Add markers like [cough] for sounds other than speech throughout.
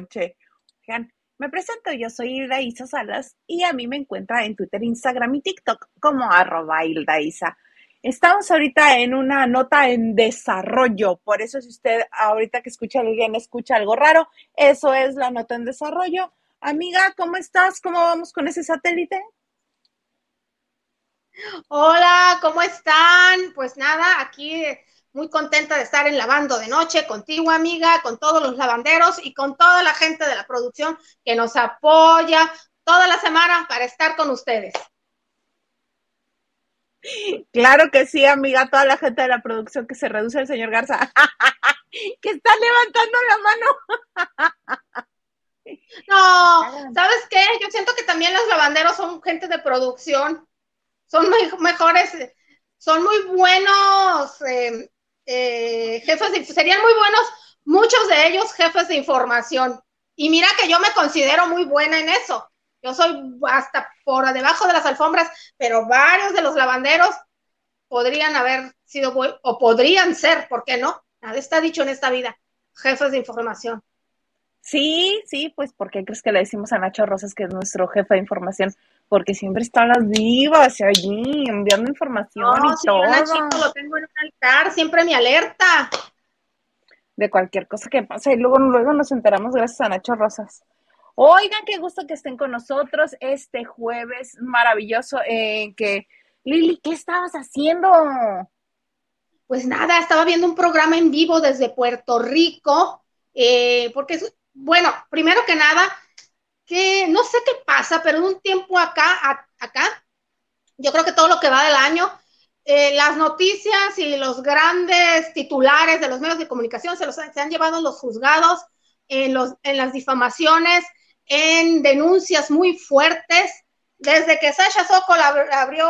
noche. me presento, yo soy Hilda Isa Salas y a mí me encuentra en Twitter, Instagram y TikTok como arroba Hilda. Estamos ahorita en una nota en desarrollo, por eso si usted ahorita que escucha alguien escucha algo raro, eso es la nota en desarrollo. Amiga, ¿cómo estás? ¿Cómo vamos con ese satélite? Hola, ¿cómo están? Pues nada, aquí muy contenta de estar en Lavando de Noche contigo, amiga, con todos los lavanderos y con toda la gente de la producción que nos apoya toda la semana para estar con ustedes. Claro que sí, amiga, toda la gente de la producción que se reduce el señor Garza, [laughs] que está levantando la mano. No, ¿sabes qué? Yo siento que también los lavanderos son gente de producción, son mejores, son muy buenos eh, eh, jefes, serían muy buenos, muchos de ellos jefes de información. Y mira que yo me considero muy buena en eso. Yo soy hasta por debajo de las alfombras, pero varios de los lavanderos podrían haber sido o podrían ser, ¿por qué no? Nada está dicho en esta vida, jefes de información. Sí, sí, pues porque crees que le decimos a Nacho Rosas que es nuestro jefe de información? Porque siempre está las divas allí enviando información y todo. Lo tengo en un altar, siempre me alerta. De cualquier cosa que pase y luego, luego nos enteramos gracias a Nacho Rosas. Oigan, qué gusto que estén con nosotros este jueves maravilloso en que Lili, ¿qué estabas haciendo? Pues nada, estaba viendo un programa en vivo desde Puerto Rico, eh, porque, bueno, primero que nada, que no sé qué pasa, pero en un tiempo acá, acá, yo creo que todo lo que va del año, eh, las noticias y los grandes titulares de los medios de comunicación se los se han llevado los juzgados en, los, en las difamaciones, en denuncias muy fuertes. Desde que Sasha Sokol abrió,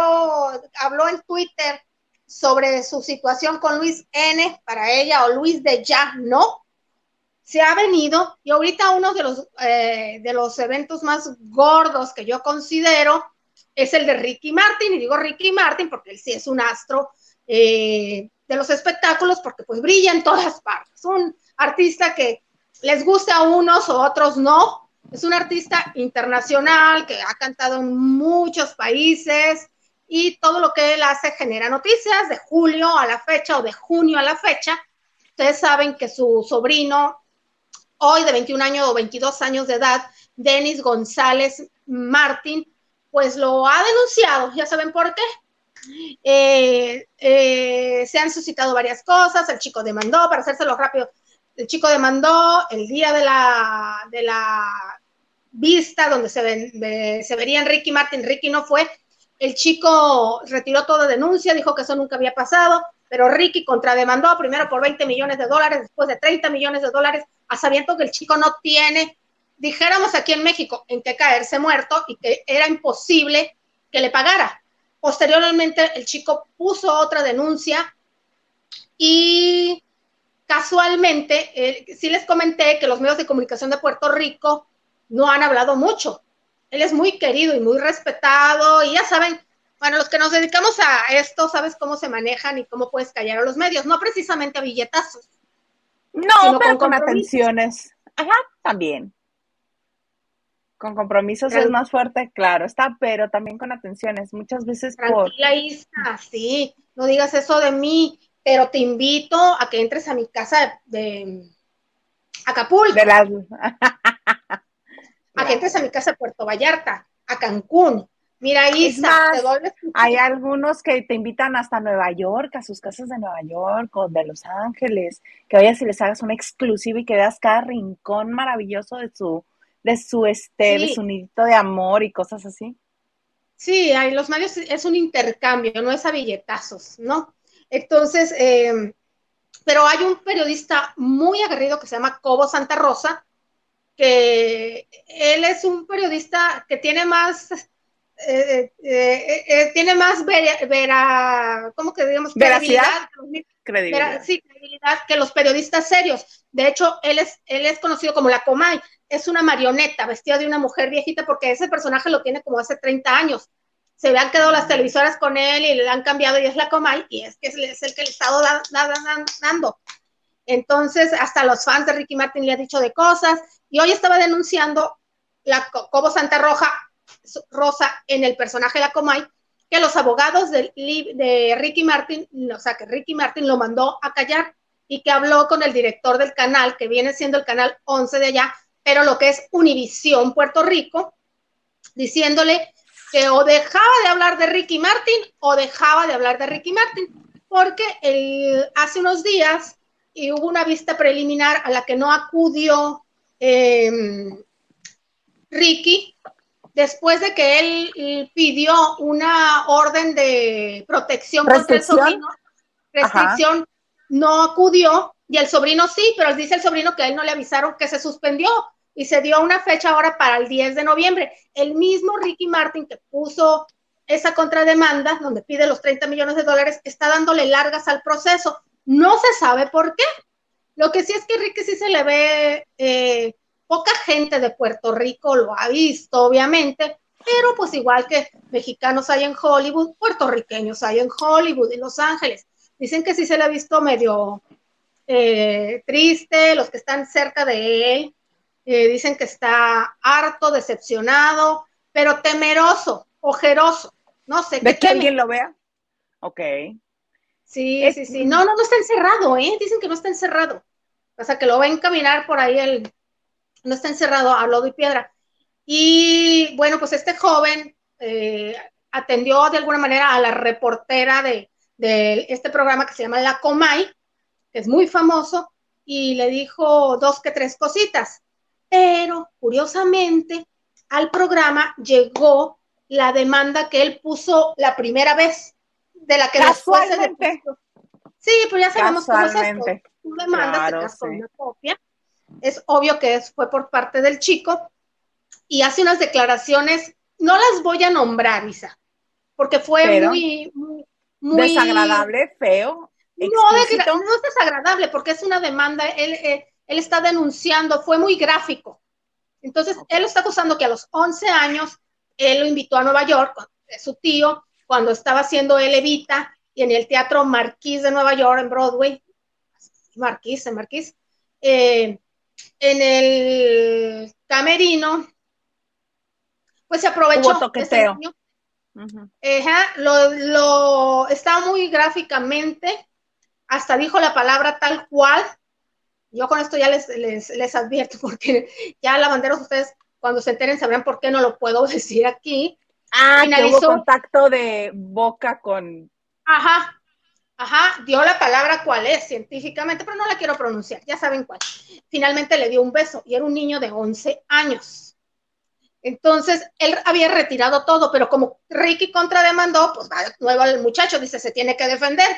habló en Twitter sobre su situación con Luis N para ella o Luis de ya no, se ha venido y ahorita uno de los, eh, de los eventos más gordos que yo considero es el de Ricky Martin, y digo Ricky Martin porque él sí es un astro eh, de los espectáculos porque pues brilla en todas partes, un artista que les gusta a unos o otros no, es un artista internacional que ha cantado en muchos países y todo lo que él hace genera noticias de julio a la fecha o de junio a la fecha. Ustedes saben que su sobrino, hoy de 21 años o 22 años de edad, Denis González Martín, pues lo ha denunciado. ¿Ya saben por qué? Eh, eh, se han suscitado varias cosas, el chico demandó, para hacérselo rápido, el chico demandó el día de la, de la vista donde se, se vería Ricky Martin, Ricky no fue, el chico retiró toda denuncia, dijo que eso nunca había pasado, pero Ricky contrademandó primero por 20 millones de dólares, después de 30 millones de dólares, a sabiendo que el chico no tiene, dijéramos aquí en México, en qué caerse muerto y que era imposible que le pagara. Posteriormente, el chico puso otra denuncia y casualmente, eh, sí les comenté que los medios de comunicación de Puerto Rico no han hablado mucho. Él es muy querido y muy respetado y ya saben, bueno, los que nos dedicamos a esto, sabes cómo se manejan y cómo puedes callar a los medios, no precisamente a billetazos. No, pero con, atenciones. Ajá, también. Con compromisos es más fuerte, claro, está, pero también con atenciones, muchas veces Tranquila, Isa, sí, no digas eso de mí pero te invito a que entres a mi casa de Acapulco. De a que entres a mi casa de Puerto Vallarta, a Cancún. Mira, Isa, hay algunos que te invitan hasta Nueva York, a sus casas de Nueva York o de Los Ángeles, que vayas y les hagas una exclusiva y que veas cada rincón maravilloso de su, de su este, de su nidito de amor y cosas así. Sí, hay los medios es un intercambio, no es a billetazos, ¿no? Entonces, eh, pero hay un periodista muy aguerrido que se llama Cobo Santa Rosa, que él es un periodista que tiene más, eh, eh, tiene más vera, ¿cómo que digamos? Veracidad. Credibilidad. sí, credibilidad que los periodistas serios. De hecho, él es, él es conocido como la Comay. Es una marioneta vestida de una mujer viejita porque ese personaje lo tiene como hace 30 años se habían quedado las televisoras con él y le han cambiado y es la Comay, y es que es el que le estado dando. Entonces, hasta los fans de Ricky Martin le ha dicho de cosas, y hoy estaba denunciando la Cobo Santa Roja, Rosa en el personaje de la Comay, que los abogados de, de Ricky Martin, o sea, que Ricky Martin lo mandó a callar y que habló con el director del canal, que viene siendo el canal 11 de allá, pero lo que es Univisión Puerto Rico, diciéndole que o dejaba de hablar de Ricky Martin o dejaba de hablar de Ricky Martin, porque hace unos días hubo una vista preliminar a la que no acudió em, Ricky después de que él pidió una orden de protección contra el sobrino, restricción, no acudió y el sobrino sí, pero dice el sobrino que a él no le avisaron que se suspendió y se dio una fecha ahora para el 10 de noviembre. El mismo Ricky Martin que puso esa contrademanda, donde pide los 30 millones de dólares, está dándole largas al proceso. No se sabe por qué. Lo que sí es que Ricky sí se le ve eh, Poca gente de Puerto Rico lo ha visto, obviamente, pero pues igual que mexicanos hay en Hollywood, puertorriqueños hay en Hollywood, en Los Ángeles. Dicen que sí se le ha visto medio eh, triste, los que están cerca de él, eh, dicen que está harto, decepcionado, pero temeroso, ojeroso. No sé. ¿De que alguien lo vea? Ok. Sí, sí, sí. No, no, no está encerrado, ¿eh? Dicen que no está encerrado. O sea, que lo ven caminar por ahí el, no está encerrado a lodo y piedra. Y bueno, pues este joven eh, atendió de alguna manera a la reportera de, este programa que se llama La Comay, que es muy famoso, y le dijo dos que tres cositas. Pero curiosamente, al programa llegó la demanda que él puso la primera vez, de la que después se Sí, pues ya sabemos cómo es esto. Tú demandas, una copia es obvio que fue por parte del chico y hace unas declaraciones, no las voy a nombrar, Isa, porque fue muy, muy, desagradable, feo. No, no, es desagradable porque es una demanda, él, eh, él está denunciando, fue muy gráfico. Entonces, él está acusando que a los 11 años, él lo invitó a Nueva York, su tío, cuando estaba haciendo él Evita, y en el Teatro Marquís de Nueva York, en Broadway, Marquís, en Marquís, eh, en el camerino, pues se aprovechó. Hubo toqueteo. lo, lo está muy gráficamente, hasta dijo la palabra tal cual. Yo con esto ya les, les, advierto, [laughs] porque ya la bandera ustedes cuando se enteren sabrán por qué no lo puedo [laughs] decir aquí. Ah, Finalizó, que hubo contacto de boca con. Ajá, Ajá, dio la palabra cuál es científicamente, pero no la quiero pronunciar, ya saben cuál. Finalmente le dio un beso y era un niño de 11 años. Entonces, él había retirado todo, pero como Ricky contrademandó, pues va nuevo el muchacho, dice, se tiene que defender.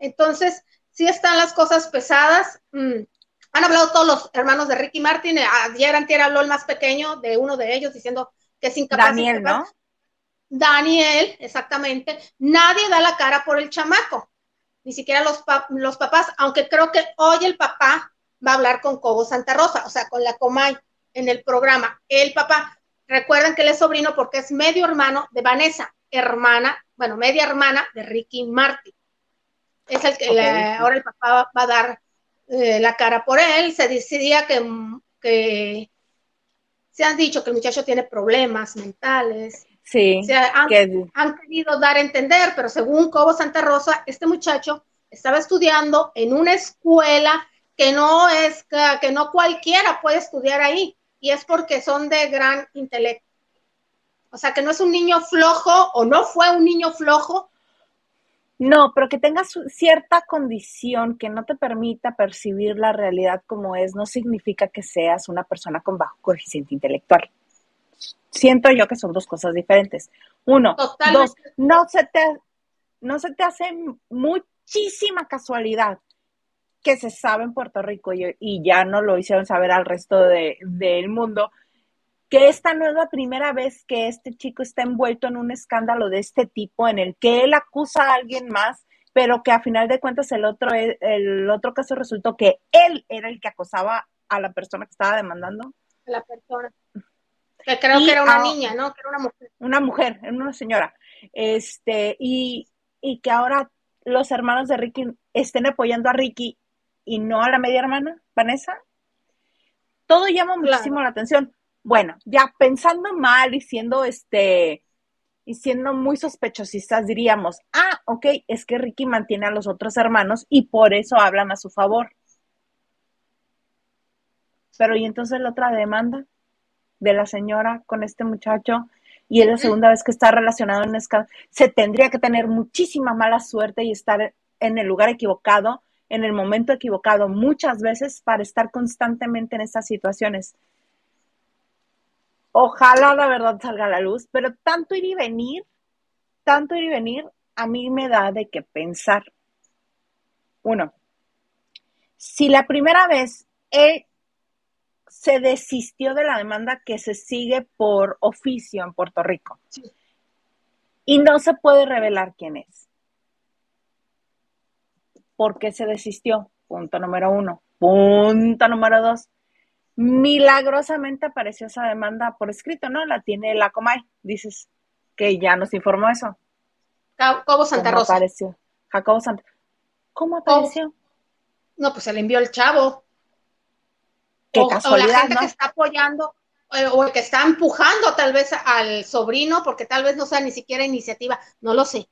Entonces, sí están las cosas pesadas. Mm, han hablado todos los hermanos de Ricky Martin. Ayer antier habló el más pequeño de uno de ellos diciendo que es incapaz. Daniel, ¿no? Daniel, exactamente, nadie da la cara por el chamaco, ni siquiera los, los papás, aunque creo que hoy el papá va a hablar con Cobo Santa Rosa, o sea, con la Comay en el programa. El papá, recuerden que él es sobrino porque es medio hermano de Vanessa, hermana, bueno, media hermana de Ricky Martin. Es el que ahora el papá va a dar eh, la cara por él. Se decidía que, que se han dicho que el muchacho tiene problemas mentales, Sí. han, querido dar a entender, pero según Cobo Santa Rosa, este muchacho estaba estudiando en una escuela que no es, que no cualquiera puede estudiar ahí, y es porque son de gran intelecto. O sea, que no es un niño flojo o no fue un niño flojo. No, pero que tengas cierta condición que no te permita percibir la realidad como es, no significa que seas una persona con bajo coeficiente intelectual siento yo que son dos cosas diferentes. Uno, dos, no se te, no se te hace muchísima casualidad que se sabe en Puerto Rico y, ya no lo hicieron saber al resto del mundo, que esta no es la primera vez que este chico está envuelto en un escándalo de este tipo en el que él acusa a alguien más, pero que a final de cuentas el otro, el otro caso resultó que él era el que acosaba a la persona que estaba demandando. La persona. Que creo que era una niña, ¿no? Que era una mujer. Una mujer, una señora. Este, y, y que ahora los hermanos de Ricky estén apoyando a Ricky y no a la media hermana, Vanessa. Todo llama muchísimo la atención. Bueno, ya pensando mal y siendo este y siendo muy sospechosistas diríamos, ah, ok, es que Ricky mantiene a los otros hermanos y por eso hablan a su favor. Pero ¿y entonces la otra demanda de la señora con este muchacho? Y es la segunda vez que está relacionado en escala. Se tendría que tener muchísima mala suerte y estar en el lugar equivocado, en el momento equivocado, muchas veces para estar constantemente en estas situaciones. Ojalá la verdad salga a la luz, pero tanto ir y venir, tanto ir y venir, a mí me da de qué pensar. Uno, si la primera vez él se desistió de la demanda que se sigue por oficio en Puerto Rico y no se puede revelar quién es. ¿Por qué se desistió? Punto número uno. Punto número dos milagrosamente apareció esa demanda por escrito, ¿no? La tiene la Comay, dices que ya nos informó eso. Jacobo Santa Rosa. apareció? Jacobo Santa ¿Cómo apareció? No, pues se le envió el chavo. Qué o, casualidad, la gente que está apoyando eh, o el que está empujando tal vez al sobrino, porque tal vez no sea ni siquiera iniciativa, no lo sé,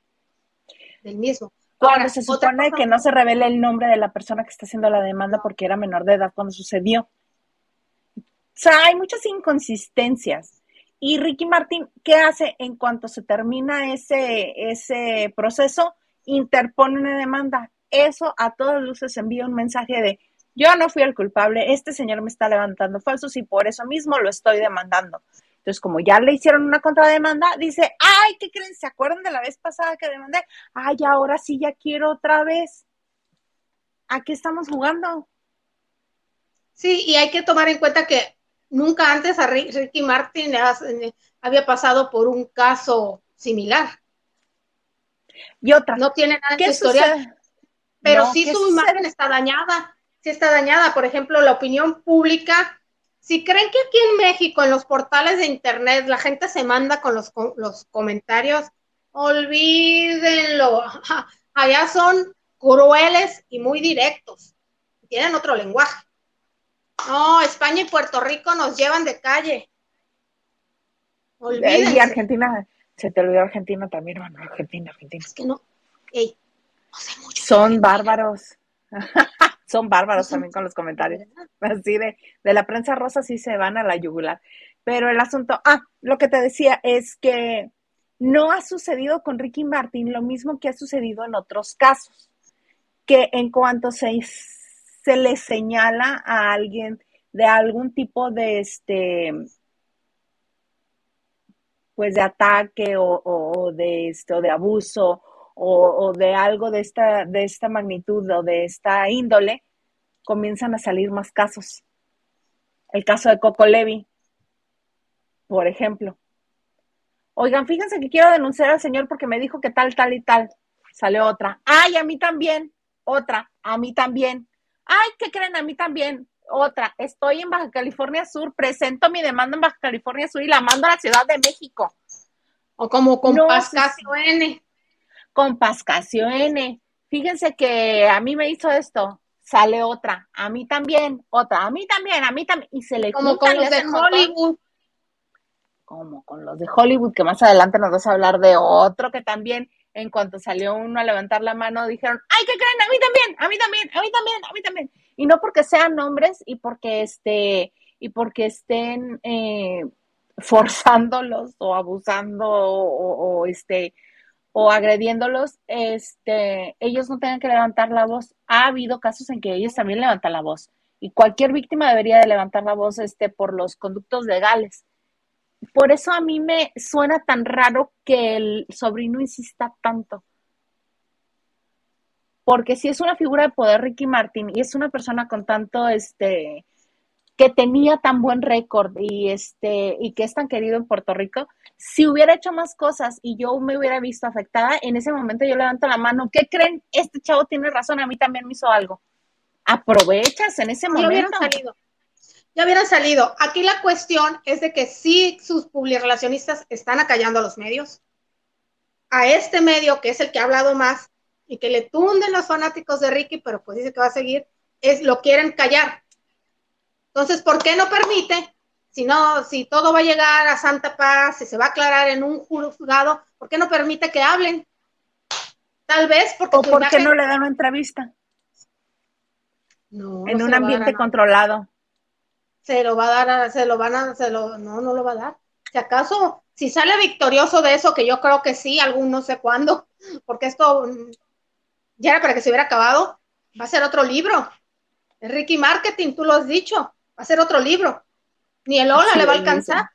del mismo. Cuando se supone que no se revele el nombre de la persona que está haciendo la demanda porque era menor de edad cuando sucedió. O sea, hay muchas inconsistencias. Y Ricky Martín, ¿qué hace en cuanto se termina ese, ese proceso? Interpone una demanda. Eso a todas luces envía un mensaje de yo no fui el culpable, este señor me está levantando falsos y por eso mismo lo estoy demandando. Entonces, como ya le hicieron una contrademanda, dice, ay, ¿qué creen? ¿Se acuerdan de la vez pasada que demandé? Ay, ahora sí ya quiero otra vez. ¿A qué estamos jugando? Sí, y hay que tomar en cuenta que nunca antes a Ricky Martin había pasado por un caso similar. Y otra. No tiene nada de historial. Pero sí su imagen está dañada. Sí está dañada. Por ejemplo, la opinión pública. Si creen que aquí en México, en los portales de internet, la gente se manda con los, con los comentarios, olvídenlo. [laughs] Allá son crueles y muy directos. Tienen otro lenguaje. No, España y Puerto Rico nos llevan de calle. Olvídense. Y Argentina, se te olvidó Argentina también, hermano. Argentina, Argentina. Es que no. Ey, no sé mucho. Son bárbaros. [laughs] Son bárbaros también con los comentarios. [laughs] Así de, de la prensa rosa sí se van a la yugular. Pero el asunto, ah, lo que te decía es que no ha sucedido con Ricky Martin lo mismo que ha sucedido en otros casos. Que en cuanto se se le señala a alguien de algún tipo de este pues de ataque o, de esto de abuso o, de algo de esta de esta magnitud o de esta índole comienzan a salir más casos. El caso de Coco Levi por ejemplo. Oigan fíjense que quiero denunciar al señor porque me dijo que tal tal y tal. Sale otra. Ay a mí también. Otra. A mí también. Ay, ¿qué creen? A mí también. Otra, estoy en Baja California Sur, presento mi demanda en Baja California Sur y la mando a la Ciudad de México. O como con Pascasio N. Con Pascasio N. Fíjense que a mí me hizo esto, sale otra, a mí también, otra, a mí también, a mí también, y se le Como con los de Hollywood. Como con los de Hollywood, que más adelante nos vas a hablar de otro que también en cuanto salió uno a levantar la mano, dijeron, ¡ay, qué creen! A mí también, a mí también, a mí también, a mí también. Y no porque sean hombres y porque este, y porque estén eh, [laughs] forzándolos o abusando o, este o agrediéndolos, este, ellos no tengan que levantar la voz. Ha habido casos en que ellos también levantan la voz y cualquier víctima debería de levantar la voz este, por los conductos legales por eso a mí me suena tan raro que el sobrino insista tanto. Porque si es una figura de poder Ricky Martin y es una persona con tanto, este, que tenía tan buen récord y este, y que es tan querido en Puerto Rico, si hubiera hecho más cosas y yo me hubiera visto afectada, en ese momento yo levanto la mano. ¿Qué creen? Este chavo tiene razón, a mí también me hizo algo. Aprovechas en ese momento. salido. ya hubieran salido. Aquí la cuestión es de que sí sus publirelacionistas están acallando a los medios, a este medio que es el que ha hablado más y que le tunden los fanáticos de Ricky, pero pues dice que va a seguir, es lo quieren callar. Entonces, ¿por qué no permite? Si no, si todo va a llegar a Santa Paz, si se va a aclarar en un juzgado, ¿por qué no permite que hablen? Tal vez porque. ¿O por qué no le dan una entrevista? No, en un ambiente controlado. Se lo va a dar, se lo van a, se lo, no, no lo va a dar. Si acaso, si sale victorioso de eso, que yo creo que sí, algún no sé cuándo, [laughs] porque esto ya era para que se hubiera acabado, va a ser otro libro. Ricky Marketing, tú lo has dicho, va a ser otro libro. Ni el hola le va a alcanzar.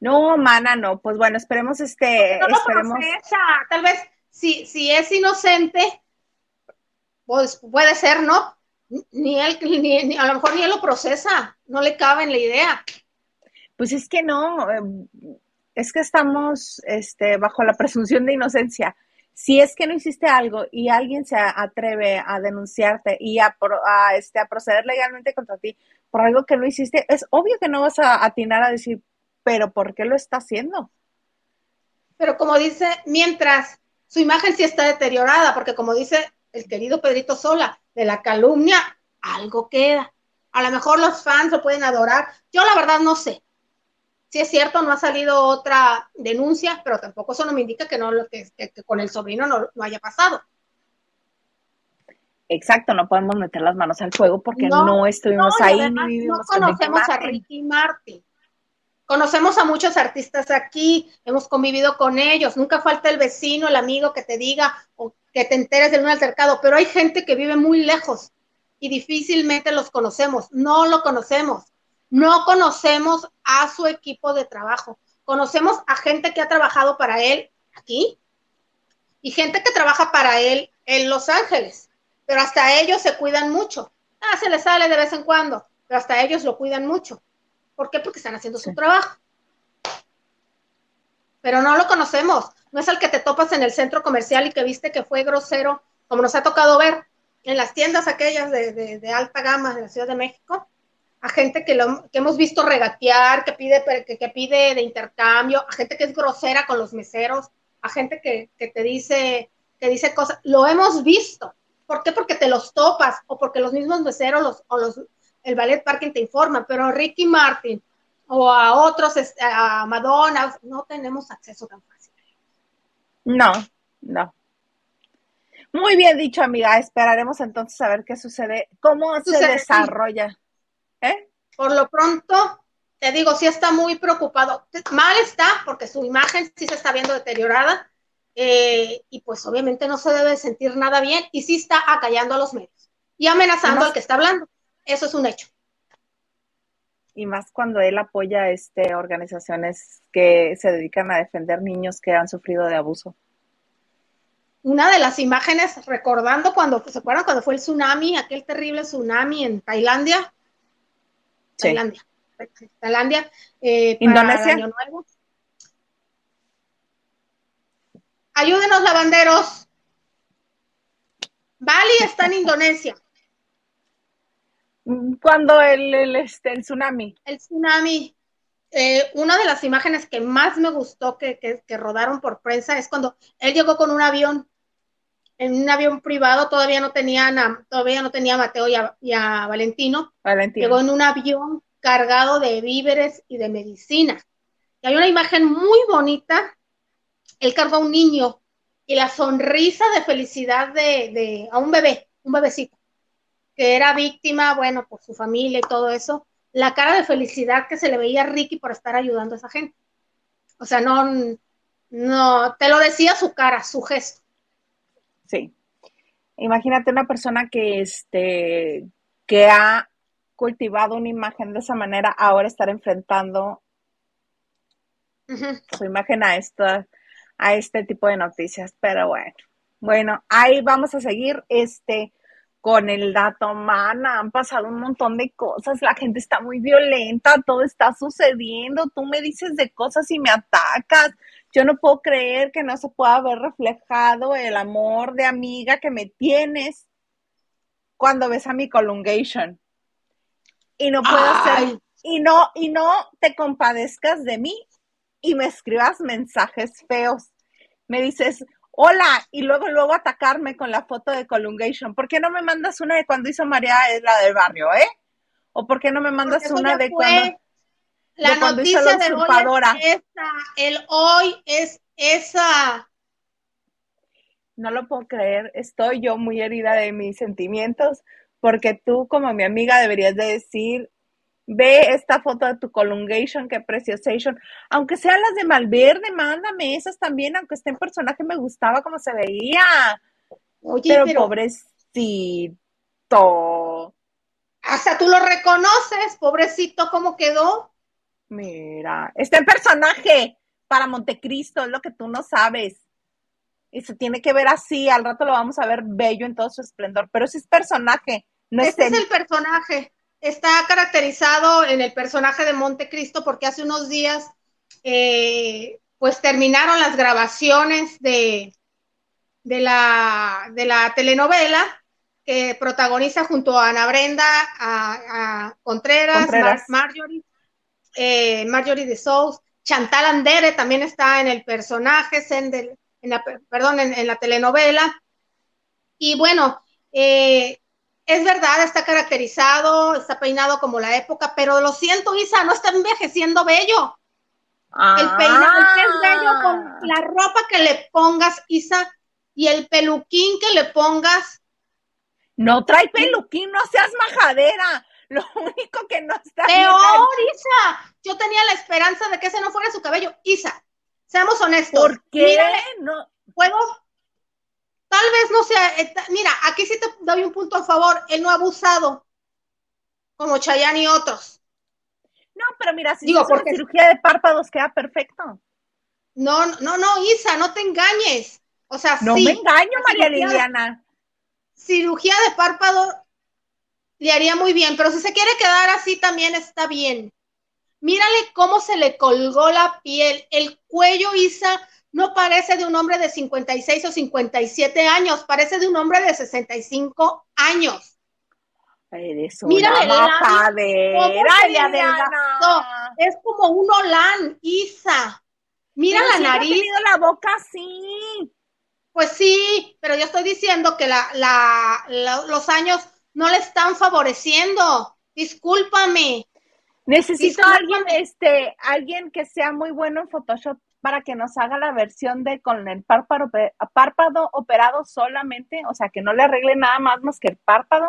No, mana, no. Pues bueno, esperemos este. No esperemos... Tal vez si, si es inocente, pues puede ser, ¿no? Ni él, ni, a lo mejor ni él lo procesa, no le cabe en la idea. Pues es que no, em, es que estamos este, bajo la presunción de inocencia. Si es que no hiciste algo y alguien se atreve a denunciarte y a, este, a proceder legalmente contra ti por algo que no hiciste, es obvio que no vas a atinar a decir, pero ¿por qué lo está haciendo? Pero como dice, mientras su imagen sí está deteriorada, porque como dice el querido Pedrito Sola, de la calumnia, algo queda. A lo mejor los fans lo pueden adorar. Yo la verdad no sé. Si es cierto, no ha salido otra denuncia, pero tampoco eso no me indica que, no, que, que con el sobrino no, no, haya pasado. Exacto, no podemos meter las manos al fuego porque no, estuvimos ahí No conocemos a Ricky Martin. Conocemos a muchos artistas aquí, hemos convivido con ellos, nunca falta el vecino, el amigo que te diga o que te enteres de un altercado, pero hay gente que vive muy lejos y difícilmente los conocemos, no lo conocemos, no conocemos a su equipo de trabajo, conocemos a gente que ha trabajado para él aquí y gente que trabaja para él en Los Ángeles, pero hasta ellos se cuidan mucho. Ah, se les sale de vez en cuando, pero hasta ellos lo cuidan mucho. ¿Por qué? Porque están haciendo su trabajo. Pero no lo conocemos. No es el que te topas en el centro comercial y que viste que fue grosero, como nos ha tocado ver en las tiendas aquellas de, alta gama de la Ciudad de México, a gente que, lo, que hemos visto regatear, que pide, que, pide de intercambio, a gente que es grosera con los meseros, a gente que, te dice, que dice cosas. Lo hemos visto. ¿Por qué? Porque te los topas o porque los mismos meseros los, o los, el ballet parking te informa, pero a Ricky Martin o a otros, a Madonna, no tenemos acceso tan fácil. No, no. Muy bien dicho, amiga. Esperaremos entonces a ver qué sucede, cómo se desarrolla. ¿Eh? Por lo pronto, te digo, sí está muy preocupado. Mal está porque su imagen sí se está viendo deteriorada eh, y pues obviamente no se debe sentir nada bien y sí está acallando a los medios y amenazando al que está hablando. Eso es un hecho. Y más cuando él apoya este, organizaciones que se dedican a defender niños que han sufrido de abuso. Una de las imágenes, recordando cuando, ¿se acuerdan cuando fue el tsunami, aquel terrible tsunami en Tailandia? Tailandia. Tailandia. Eh, Indonesia. Año Nuevo. Ayúdenos, lavanderos. Bali está en Indonesia. Cuando el, el, este, el tsunami. El tsunami. Eh, una de las imágenes que más me gustó que, que, rodaron por prensa es cuando él llegó con un avión, en un avión privado, todavía no tenía, todavía no tenía a Mateo y a, Valentino. Valentino. Llegó en un avión cargado de víveres y de medicina. Y hay una imagen muy bonita. Él cargó a un niño y la sonrisa de felicidad de, de a un bebé, un bebecito que era víctima, bueno, por su familia y todo eso, la cara de felicidad que se le veía a Ricky por estar ayudando a esa gente. O sea, no, no, te lo decía su cara, su gesto. Sí. Imagínate una persona que, este, que ha cultivado una imagen de esa manera, ahora estar enfrentando su imagen a esta, a este tipo de noticias. Pero bueno, bueno, ahí vamos a seguir. Este, con el dato, mana, han pasado un montón de cosas, la gente está muy violenta, todo está sucediendo, tú me dices de cosas y me atacas. Yo no puedo creer que no se pueda ver reflejado el amor de amiga que me tienes cuando ves a mi colungation. Y no puedo hacer, y no, y no te compadezcas de mí y me escribas mensajes feos. Me dices, hola, y luego, luego atacarme con la foto de colungation. ¿Por qué no me mandas una de cuando hizo María es la del barrio, eh? ¿O por qué no me mandas una de cuando, la noticia? De hoy es esa, el hoy es esa. No lo puedo creer, estoy yo muy herida de mis sentimientos, porque tú como mi amiga deberías de decir, ve esta foto de tu colungation, que preciosation, aunque sean las de Malverde, mándame esas también, aunque esté en personaje, me gustaba como se veía. Oye, pero, pero... pobrecito. Hasta tú lo reconoces, pobrecito, ¿cómo quedó? Mira, está en personaje para Montecristo, es lo que tú no sabes. Y se tiene que ver así, al rato lo vamos a ver bello en todo su esplendor, pero ese es personaje. No este es el personaje está caracterizado en el personaje de Montecristo porque hace unos días, eh, pues terminaron las grabaciones de, de, la, de la telenovela que protagoniza junto a Ana Brenda, a, Contreras, Marjorie, eh, Marjorie de Souls, Chantal Andere también está en el personaje, en, la, perdón, en, la telenovela. Y bueno, eh, es verdad, está caracterizado, está peinado como la época, pero lo siento, Isa, no está envejeciendo bello. El peinado es bello con ah. la ropa que le pongas, Isa, y el peluquín que le pongas. No trae peluquín, no seas majadera. Lo único que no está. Peor, Isa. Yo tenía la esperanza de que ese no fuera su cabello. Isa, seamos honestos. ¿Por qué? no. ¿Puedo, Tal vez no sea, eh, mira, aquí sí te doy un punto a favor, él no ha abusado, como Chayanne y otros. No, pero mira, si Digo, porque cirugía de párpados queda perfecto. No, no, no, Isa, no te engañes. O sea, no me engaño, María Liliana. Cirugía de párpado le haría muy bien, pero si se quiere quedar así también está bien. Mírale cómo se le colgó la piel, el cuello, Isa, no parece de un hombre de 56 o 57 años, parece de un hombre de 65 años. Eres una Mira Es como un olán, Isa. Mira la nariz. tenido la boca así. Pues sí, pero yo estoy diciendo que la, los años no le están favoreciendo. Discúlpame. Necesito alguien, este, alguien que sea muy bueno en Photoshop para que nos haga la versión de con el párpado, párpado operado solamente, o sea, que no le arregle nada más más que el párpado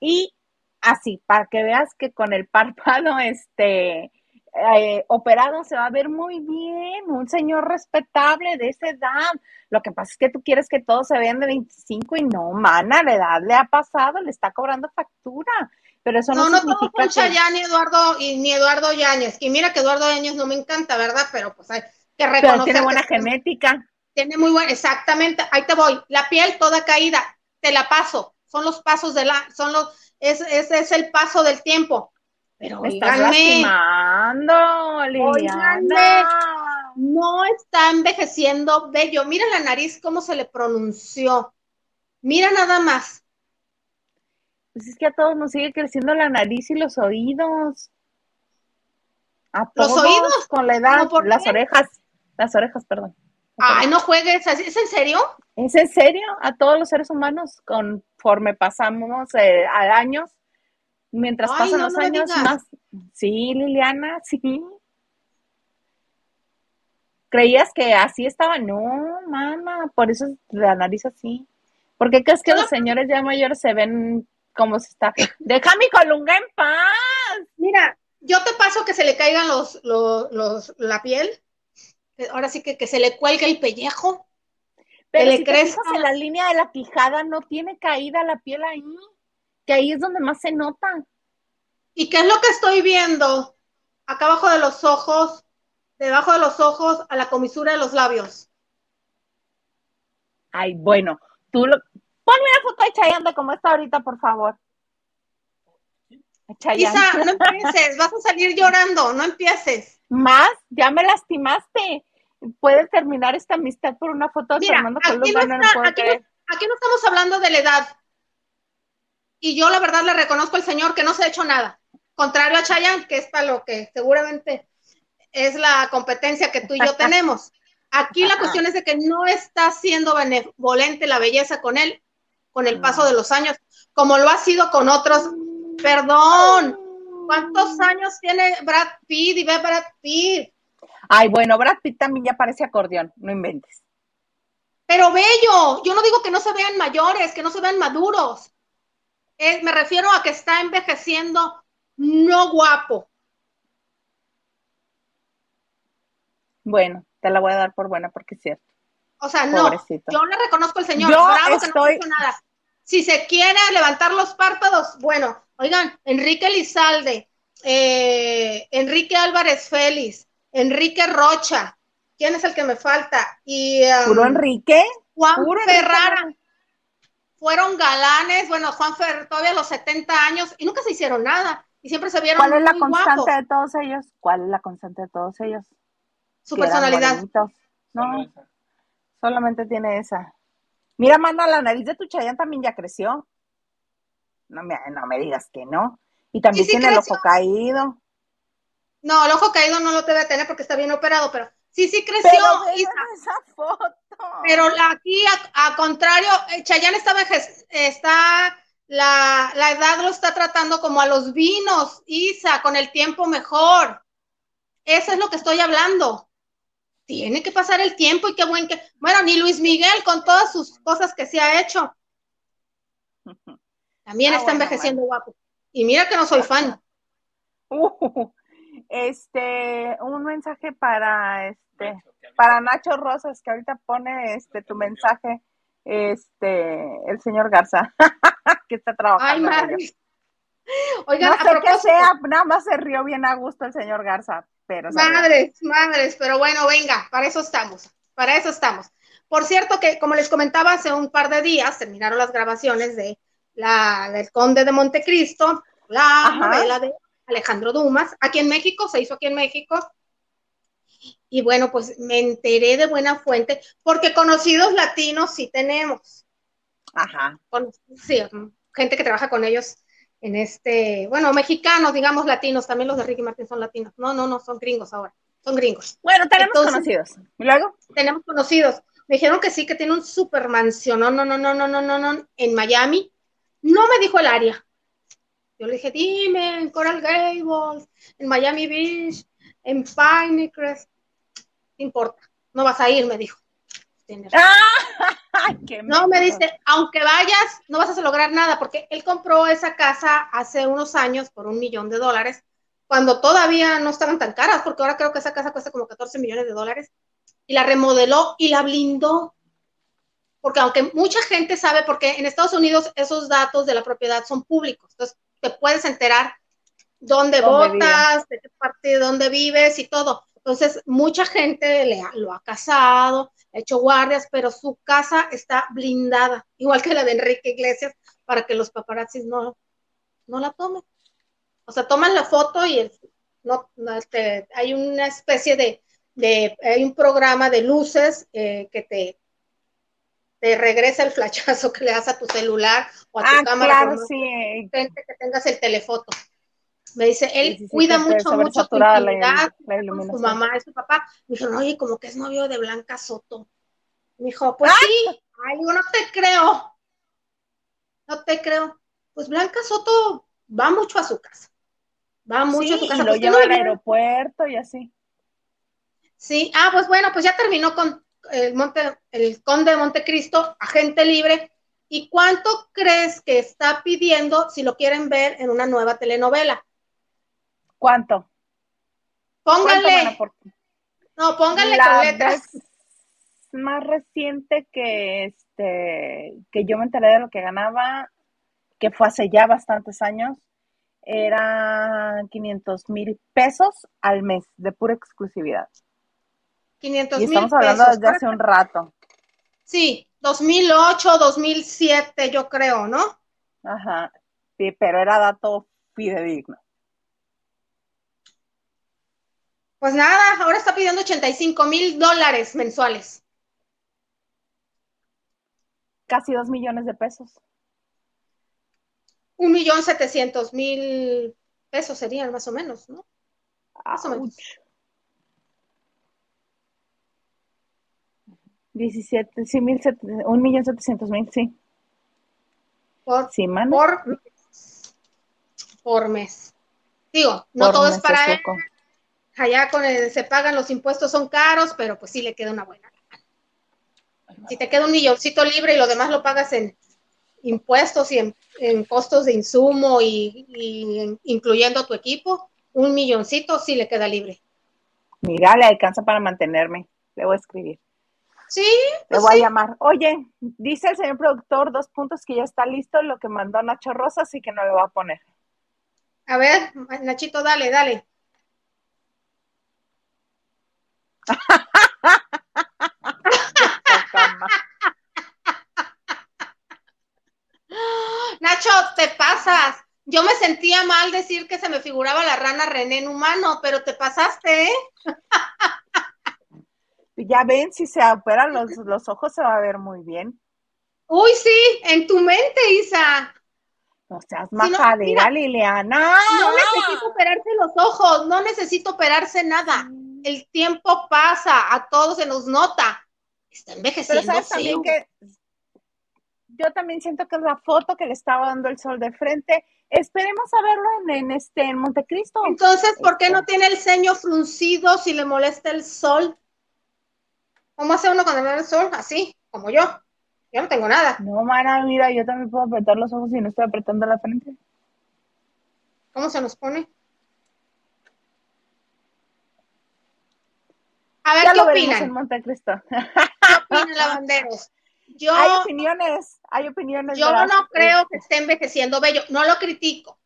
y así, para que veas que con el párpado [laughs] este eh, operado se va a ver muy bien, un señor respetable de esa edad. Lo que pasa es que tú quieres que todos se vean de 25 y no, mana, la edad le ha pasado, le está cobrando factura. Pero eso no, no, no todo ni Eduardo y ni Eduardo Yáñez. Y mira que Eduardo Yáñez no me encanta, ¿verdad? Pero pues hay, que tiene buena genética. Tiene muy buena, exactamente, ahí te voy. La piel toda caída, te la paso. Son los pasos de la, son los, ese es, es el paso del tiempo. Pero Me estás lastimando, no está envejeciendo bello. Mira la nariz, cómo se le pronunció. Mira nada más. Pues es que a todos nos sigue creciendo la nariz y los oídos. A todos, los oídos. Con la edad, las orejas. Las orejas, perdón. Ay, no juegues, ¿es en serio? ¿Es en serio? A todos los seres humanos, conforme pasamos eh, a años, mientras pasan los años más. Sí, Liliana, sí. ¿Creías que así estaba? No, mamá, por eso la nariz así. ¿Por qué crees que los señores ya mayores se ven como se está? Deja mi colunga en paz. Mira, yo te paso que se le caigan los, los, los la piel ahora sí que, que se le cuelga el pellejo. Pero si le en la línea de la quijada no tiene caída la piel ahí, que ahí es donde más se nota. ¿Y qué es lo que estoy viendo? Acá abajo de los ojos, debajo de los ojos, a la comisura de los labios. Ay, bueno, tú lo... Ponme una foto de Chayanne como está ahorita, por favor. Isa, no empieces, vas a salir llorando, no empieces. Más, ya me lastimaste puede terminar esta amistad por una foto de Fernando aquí no, aquí, no, estamos hablando de la edad. Y yo la verdad le reconozco al señor que no se ha hecho nada. Contrario a Chayanne, que es para lo que seguramente es la competencia que tú y yo [laughs] tenemos. Aquí la cuestión es de que no está siendo benevolente la belleza con él, con el paso de los años, como lo ha sido con otros. Perdón, ¿cuántos años tiene Brad Pitt y ve Brad Pitt? Ay, bueno, Brad Pitt también ya parece acordeón, no inventes. Pero bello, yo no digo que no se vean mayores, que no se vean maduros. Eh, me refiero a que está envejeciendo no guapo. Bueno, te la voy a dar por buena porque es cierto. O sea, no, yo le reconozco al señor, yo bravo que no nada. Si se quiere levantar los párpados, bueno, oigan, Enrique Lizalde, eh, Enrique Álvarez Félix, Enrique Rocha, ¿quién es el que me falta? Y, um, ¿Puro Enrique? Juan Ferrara. Fueron galanes, bueno, Juan Ferrara todavía a los 70 años y nunca se hicieron nada. Y siempre se vieron ¿Cuál es la constante de todos ellos? ¿Cuál es la constante de todos ellos? Su personalidad. No, solamente tiene esa. Mira, manda, la nariz de tu Chayán también ya creció. No me, no me digas que no. Y también tiene el ojo caído. No, el ojo caído no lo debe tener porque está bien operado, pero sí, sí creció. Pero esa foto. Pero aquí, a, contrario, eh, Chayán está, está la, la, edad lo está tratando como a los vinos, Isa, con el tiempo mejor. Eso es lo que estoy hablando tiene que pasar el tiempo y qué buen que, bueno, ni Luis Miguel con todas sus cosas que se ha hecho. [laughs] También ah, está envejeciendo guapo. Y mira que no soy fan. [laughs] Uh, este, un mensaje para este, para Nacho Rosas, que ahorita pone este tu mensaje, este, el señor Garza, [laughs] que está trabajando. Ay, Oigan, no sé qué sea, nada más se rió bien a gusto el señor Garza. Madres, madres, pero bueno, venga, para eso estamos, para eso estamos. Por cierto que, como les comentaba, hace un par de días terminaron las grabaciones de la, El Conde de Montecristo, la novela de Alejandro Dumas, aquí en México, se hizo aquí en México. Y bueno, pues me enteré de buena fuente, porque conocidos latinos sí tenemos. Ajá. Sí, gente que trabaja con ellos en este, bueno, mexicanos, digamos latinos, también los de Ricky Martin son latinos. No, no, no, son gringos ahora, son gringos. Bueno, tenemos Entonces, conocidos. ¿Luego? Tenemos conocidos. Me dijeron que sí, que tiene un super mansión, no, no, no, no, no, no, no, en Miami. No me dijo el área. Yo le dije, dime, en Coral Gables, en Miami Beach, en Pinecrest. No importa, no vas a ir, me dijo. [laughs] no, me dice, aunque vayas, no vas a lograr nada, porque él compró esa casa hace unos años por un millón de dólares, cuando todavía no estaban tan caras, porque ahora creo que esa casa cuesta como 14 millones de dólares, y la remodeló y la blindó. Porque aunque mucha gente sabe, porque en Estados Unidos esos datos de la propiedad son públicos, entonces te puedes enterar dónde, votas, de qué parte, de dónde vives y todo. Entonces, mucha gente le lo ha casado, ha hecho guardias, pero su casa está blindada, [laughs] igual que la de Enrique Iglesias, para que los paparazzis no, no la tomen. O sea, toman la foto y el, no, este, hay una especie de, de, hay un programa de luces eh, que te, te regresa el flachazo [laughs] que le das a tu celular o a tu ah, cámara. Claro, sí. que tengas el telefoto. Me dice, él cuida mucho, mucho su intimidad, su mamá y su papá. Me dijo, oye, como que es novio de Blanca Soto. Me dijo, pues sí. Ay, yo no te creo. No te creo. Pues Blanca Soto va mucho a su casa. Va mucho a su casa. Y lo pues, lleva al aeropuerto y así. Sí, ah, pues bueno, pues ya terminó con el, Monte, el Conde de Montecristo, agente libre. ¿Y cuánto crees que está pidiendo si lo quieren ver en una nueva telenovela? ¿Cuánto? Póngale. no, póngale la letras. Más reciente que este que yo me enteré de lo que ganaba, que fue hace ya bastantes años, era 500 mil pesos al mes de pura exclusividad. 500 y estamos hablando desde hace un rato. Sí, 2008, 2007, yo creo, ¿no? Ajá, sí, pero era dato fidedigno. Pues nada, ahora está pidiendo 85 mil dólares mensuales. Casi dos millones de pesos. un millón setecientos mil pesos serían más o menos, ¿no? Más o menos. 17, sí, mil, un millón setecientos mil, sí. Por, Sí, por, por mes. Digo, no Por todo mes es para él. Allá con el, se pagan los impuestos, son caros, pero pues sí le queda una buena. Si te queda un milloncito libre y lo demás lo pagas en impuestos y en, en costos de insumo y, y en- incluyendo tu equipo, un milloncito sí le queda libre. Mira, le alcanza para mantenerme. Le voy a escribir. Sí, Le pues voy sí. a llamar. Oye, dice el señor productor, dos puntos que ya está listo, lo que mandó Nacho Rosa, así que no lo va a poner. A ver, Nachito, dale, dale. Poca ma- [laughs] Nacho, te pasas. Yo me sentía mal decir que se me figuraba la rana René en humano, pero te pasaste, ¿eh? Ya ven, si se operan los, los ojos se va a ver muy bien. Uy, sí, en tu mente, Isa. No seas no, majadera, Liliana. No necesito operarse los ojos, no necesito operarse nada. El tiempo pasa, a todos se nos nota. Está Pero envejeciendo sabes también que yo también siento que es la foto que le estaba dando el sol de frente. Esperemos a verlo en, en este en Montecristo. Entonces, ¿por qué Este. no tiene el ceño fruncido si le molesta el sol? ¿Cómo hace uno cuando le da el sol? Así, como yo. Yo no tengo nada. No, Mara, mira, yo también puedo apretar los ojos y no estoy apretando la frente. ¿Cómo se nos pone? A ver, Ya ¿qué lo opinan? en Montecristo. ¿Qué [laughs] opinan, lavanderos? Yo, hay opiniones, hay opiniones. yo no creo que esté envejeciendo bello. No lo critico.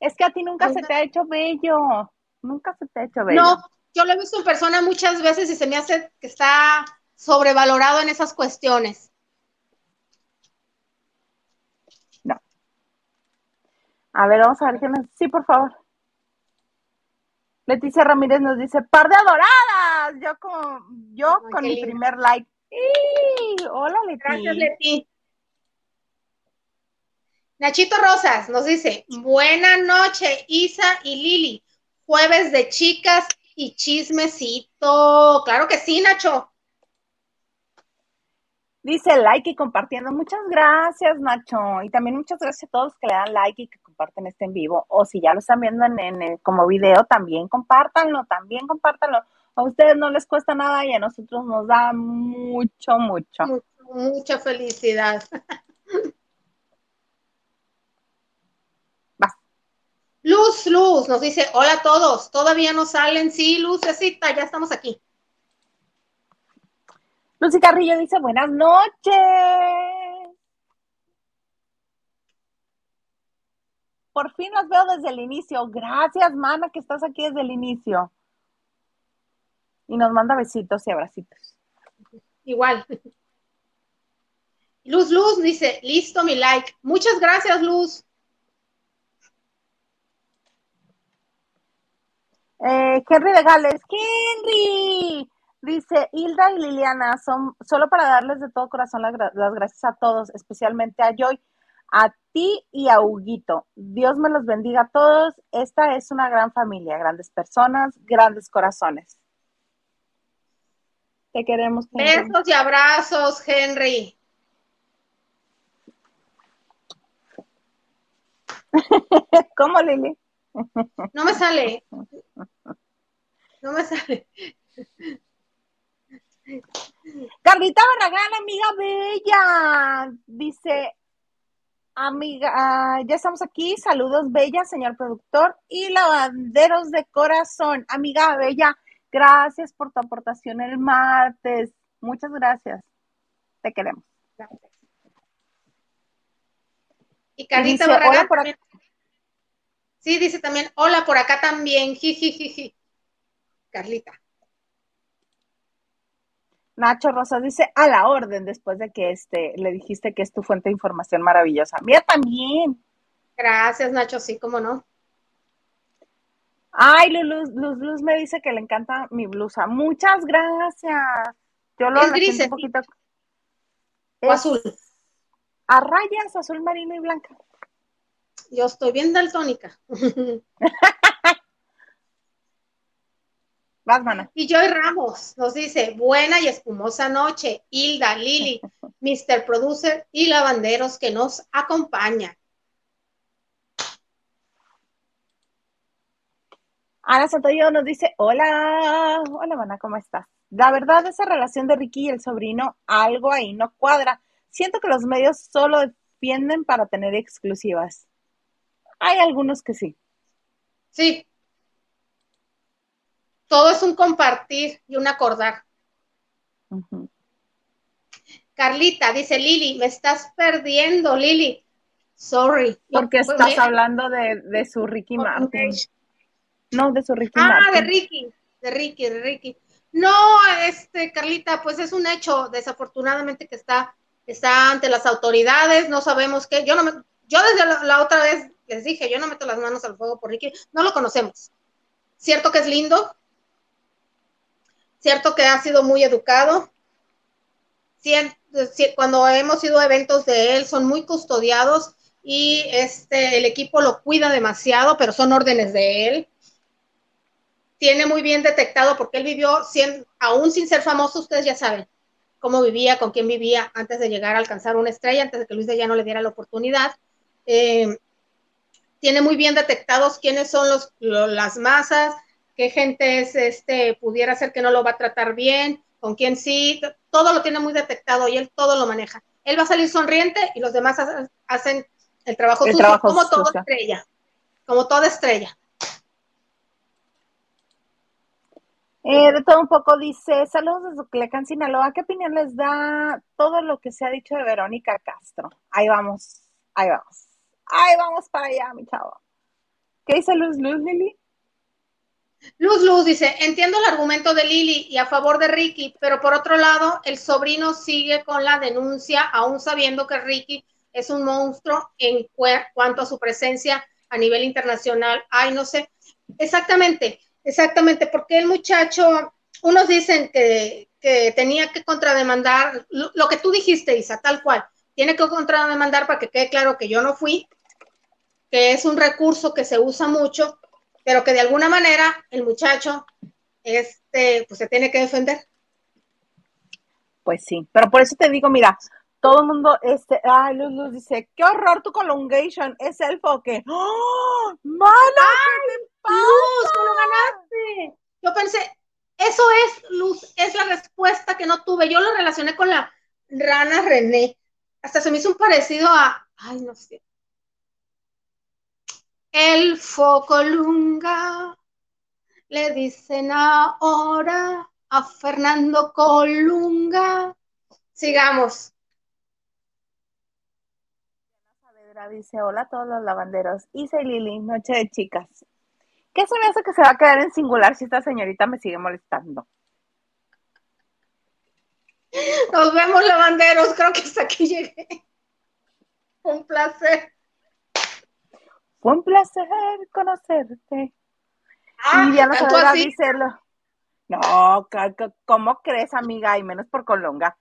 Es que a ti nunca se Ajá. te ha hecho bello. Nunca se te ha hecho bello. No, yo lo he visto en persona muchas veces y se me hace que está sobrevalorado en esas cuestiones. A ver, vamos a ver. Sí, por favor. Leticia Ramírez nos dice, par de adoradas. Yo con, yo con mi primer like. Hola, Leti. Gracias, Leti. Nachito Rosas nos dice, buena noche, Isa y Lili. Jueves de chicas y chismecito. Claro que sí, Nacho. Dice like y compartiendo. Muchas gracias, Nacho. Y también muchas gracias a todos que le dan like y que comparten este en vivo. O si ya lo están viendo en, en- en- como video, también compártanlo, también compártanlo. A ustedes no les cuesta nada y a nosotros nos da mucho, mucho. Mucho- mucha felicidad. Luz, Luz, nos dice, hola a todos, todavía no salen, sí, Lucecita, ya estamos aquí. Lucy Carrillo dice buenas noches. Por fin las veo desde el inicio. Gracias, mana, que estás aquí desde el inicio. Y nos manda besitos y abracitos. Igual. Luz, Luz dice, listo mi like. Muchas gracias, Luz. Eh, Henry de Gales, Henry, dice Hilda y Liliana, son solo para darles de todo corazón las, las gracias a todos, especialmente a Joy, a ti y a Huguito. Dios me los bendiga a todos. Esta es una gran familia, grandes personas, grandes corazones. Te queremos. Henry. Besos y abrazos, Henry. [laughs] ¿Cómo, Lili? No me sale. No me sale. Carlita Barragán, amiga bella, dice, amiga, ah, ya estamos aquí, saludos bella, señor productor, y lavanderos de corazón, amiga bella, gracias por tu aportación el martes, muchas gracias, te queremos. Y Carlita dice, Barragán "Hola por también. Sí, dice también, hola por acá también. [laughs] Jijijiji. Carlita. Nacho Rosas dice, a la orden, después de que este, le dijiste que es tu fuente de información maravillosa. Mía también. Gracias, Nacho, sí, cómo no. Ay, Luz, Luz, Luz me dice que le encanta mi blusa. Muchas gracias. Yo lo Es gris, un poquito. O azul. A rayas, azul marino y blanca. yo estoy bien daltónica. [laughs] Vas, mana. Y Joy Ramos nos dice, buena y espumosa noche, Hilda, Lili, [laughs] Mr. Producer y lavanderos que nos acompañan. Ana Santoyo nos dice, hola, hola, mana, ¿cómo estás? La verdad, esa relación de Ricky y el sobrino, algo ahí no cuadra. Siento que los medios solo defienden para tener exclusivas. Hay algunos que sí. Sí, todo es un compartir y un acordar. Carlita, dice Lili, me estás perdiendo, Lili. Sorry. Porque estás hablando de, de, su Ricky Martin. No, de su Ricky ah, Martin. Ah, de Ricky, de Ricky, de Ricky. No, este, Carlita, pues es un hecho, desafortunadamente, que está, está ante las autoridades, no sabemos qué. Yo no me, yo desde la, la, otra vez les dije, yo no meto las manos al fuego por Ricky, no lo conocemos. Cierto que es lindo, cierto que ha sido muy educado. Cuando hemos ido a eventos de él, son muy custodiados y este, el equipo lo cuida demasiado, pero son órdenes de él. Tiene muy bien detectado porque él vivió, aún sin ser famoso, ustedes ya saben cómo vivía, con quién vivía antes de llegar a alcanzar una estrella, antes de que Luis de no le diera la oportunidad. Eh, tiene muy bien detectados quiénes son los, las masas, qué gente es, este, pudiera ser que no lo va a tratar bien, con quién sí, todo lo tiene muy detectado y él todo lo maneja. Él va a salir sonriente y los demás hacen el trabajo, sucio, como toda estrella, como toda estrella. Eh, de todo un poco dice, saludos desde Zuclecan, Sinaloa, ¿qué opinión les da todo lo que se ha dicho de Verónica Castro? Ahí vamos, ahí vamos, ahí vamos para allá, mi chavo. ¿Qué dice Luz Luz, Lili? Luz Luz dice, entiendo el argumento de Lili y a favor de Ricky, pero por otro lado, el sobrino sigue con la denuncia, aún sabiendo que Ricky es un monstruo en cuanto a su presencia a nivel internacional. Ay, no sé. Exactamente, exactamente, porque el muchacho, unos dicen que, que tenía que contrademandar, lo, lo, que tú dijiste, Isa, tal cual, tiene que contrademandar para que quede claro que yo no fui, que es un recurso que se usa mucho pero que de alguna manera el muchacho este, pues se tiene que defender. Pues sí, pero por eso te digo, mira, todo el mundo, este, ay, Luz Luz dice, qué horror tu colongation, es el foque. ¡Oh, ¡Mala! ¿qué te pasa? Luz, lo ganaste. Yo pensé, eso es, Luz, es la respuesta que no tuve. Yo lo relacioné con la rana René. Hasta se me hizo un parecido a, ay, no sé, el Focolunga, le dicen ahora a Fernando Colunga. Sigamos. Saavedra dice, hola a todos los lavanderos. Y Lili, noche de chicas. ¿Qué se me hace que se va a quedar en singular si esta señorita me sigue molestando? Nos vemos, lavanderos. Creo que hasta aquí llegué. Un placer. Fue un placer conocerte. Ah, y Diana Saavedra dice, no, ¿cómo crees, amiga? Y menos por Colonga.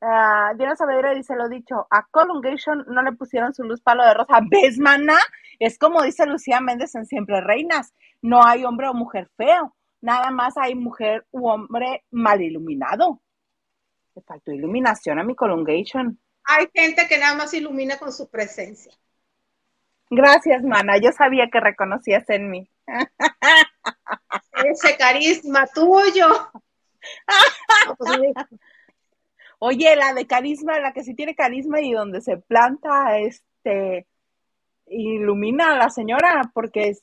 Uh, Diana Saavedra dice lo dicho, a Colongation no le pusieron su luz palo de rosa. ¿Ves, mana? Es como dice Lucía Méndez en Siempre Reinas, no hay hombre o mujer feo, nada más hay mujer u hombre mal iluminado. Le faltó iluminación a mi Colongation. Hay gente que nada más ilumina con su presencia. Gracias, mana. Yo sabía que reconocías en mí. Ese carisma tuyo. [laughs] Oye, la de carisma, la que sí tiene carisma y donde se planta, este, ilumina a la señora, porque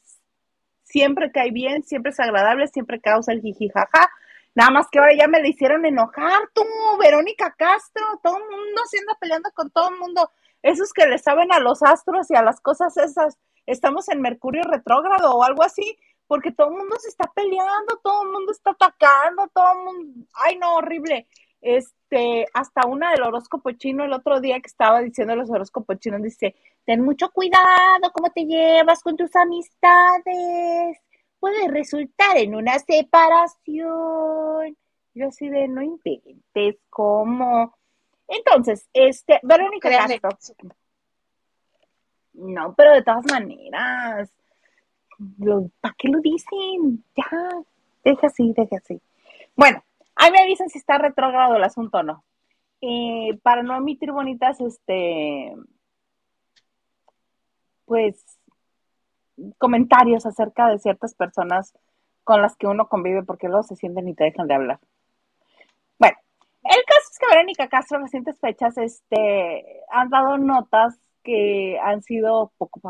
siempre cae bien, siempre es agradable, siempre causa el jijijaja. Nada más que ahora ya me le hicieron enojar, tú, Verónica Castro, todo el mundo se anda peleando con todo el mundo esos que le saben a los astros y a las cosas esas, estamos en Mercurio retrógrado o algo así, porque todo el mundo se está peleando, todo el mundo está atacando, todo el mundo, ay no, horrible. Este, hasta una del horóscopo chino el otro día que estaba diciendo los horóscopos chinos dice, ten mucho cuidado cómo te llevas con tus amistades, puede resultar en una separación. Yo así de, no inventes, ¿cómo? Entonces, este, Verónica Castro. No, pero de todas maneras, ¿para qué lo dicen? Ya, deja así, deja así. Bueno, ahí me avisan si está retrógrado el asunto o no. Eh, para no emitir bonitas, este, pues, comentarios acerca de ciertas personas con las que uno convive porque luego se sienten y te dejan de hablar. El caso es que Verónica Castro en recientes fechas este, han dado notas que han sido poco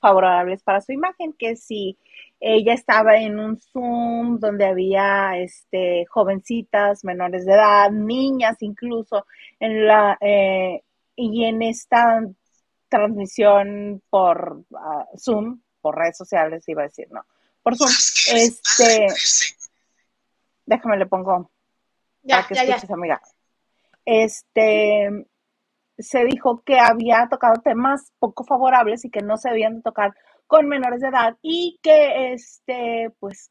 favorables para su imagen, que si ella estaba en un Zoom donde había este, jovencitas menores de edad, niñas incluso, en la, eh, y en esta transmisión por ah, Zoom, por redes sociales, iba a decir, ¿no? Por Zoom, este, déjame le pongo ya, que ya, escuches, amiga. Este, se dijo que había tocado temas poco favorables y que no se debían de tocar con menores de edad y que este pues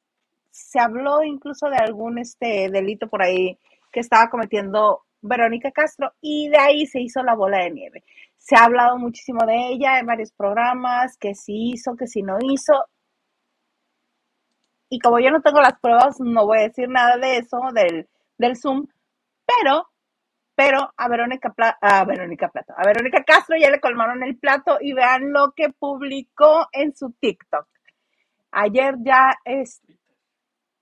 se habló incluso de algún este delito por ahí que estaba cometiendo Verónica Castro y de ahí se hizo la bola de nieve. Se ha hablado muchísimo de ella en varios programas, que sí hizo, que sí no hizo. Y como yo no tengo las pruebas, no voy a decir nada de eso, del, del Zoom, pero pero a Verónica, a Verónica Plato, a Verónica Castro ya le colmaron el plato y vean lo que publicó en su TikTok. Ayer ya es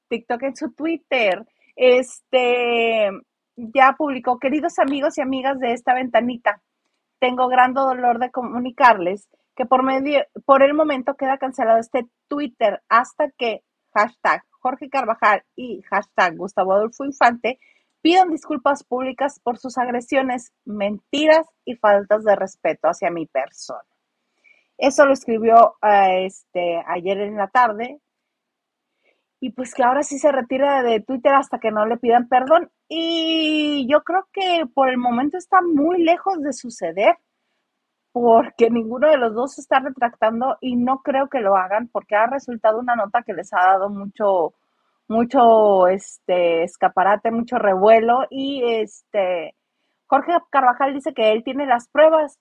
TikTok en su Twitter, este ya publicó, queridos amigos y amigas de esta ventanita, tengo gran dolor de comunicarles que por medio, por el momento queda cancelado este Twitter hasta que hashtag Jorge Carvajal y hashtag Gustavo Adolfo Infante pidan disculpas públicas por sus agresiones, mentiras y faltas de respeto hacia mi persona. Eso lo escribió eh, este, ayer en la tarde. Y pues que ahora sí se retira de Twitter hasta que no le pidan perdón. Y yo creo que por el momento está muy lejos de suceder, porque ninguno de los dos se está retractando y no creo que lo hagan porque ha resultado una nota que les ha dado mucho, mucho este escaparate, mucho revuelo y este Jorge Carvajal dice que él tiene las pruebas,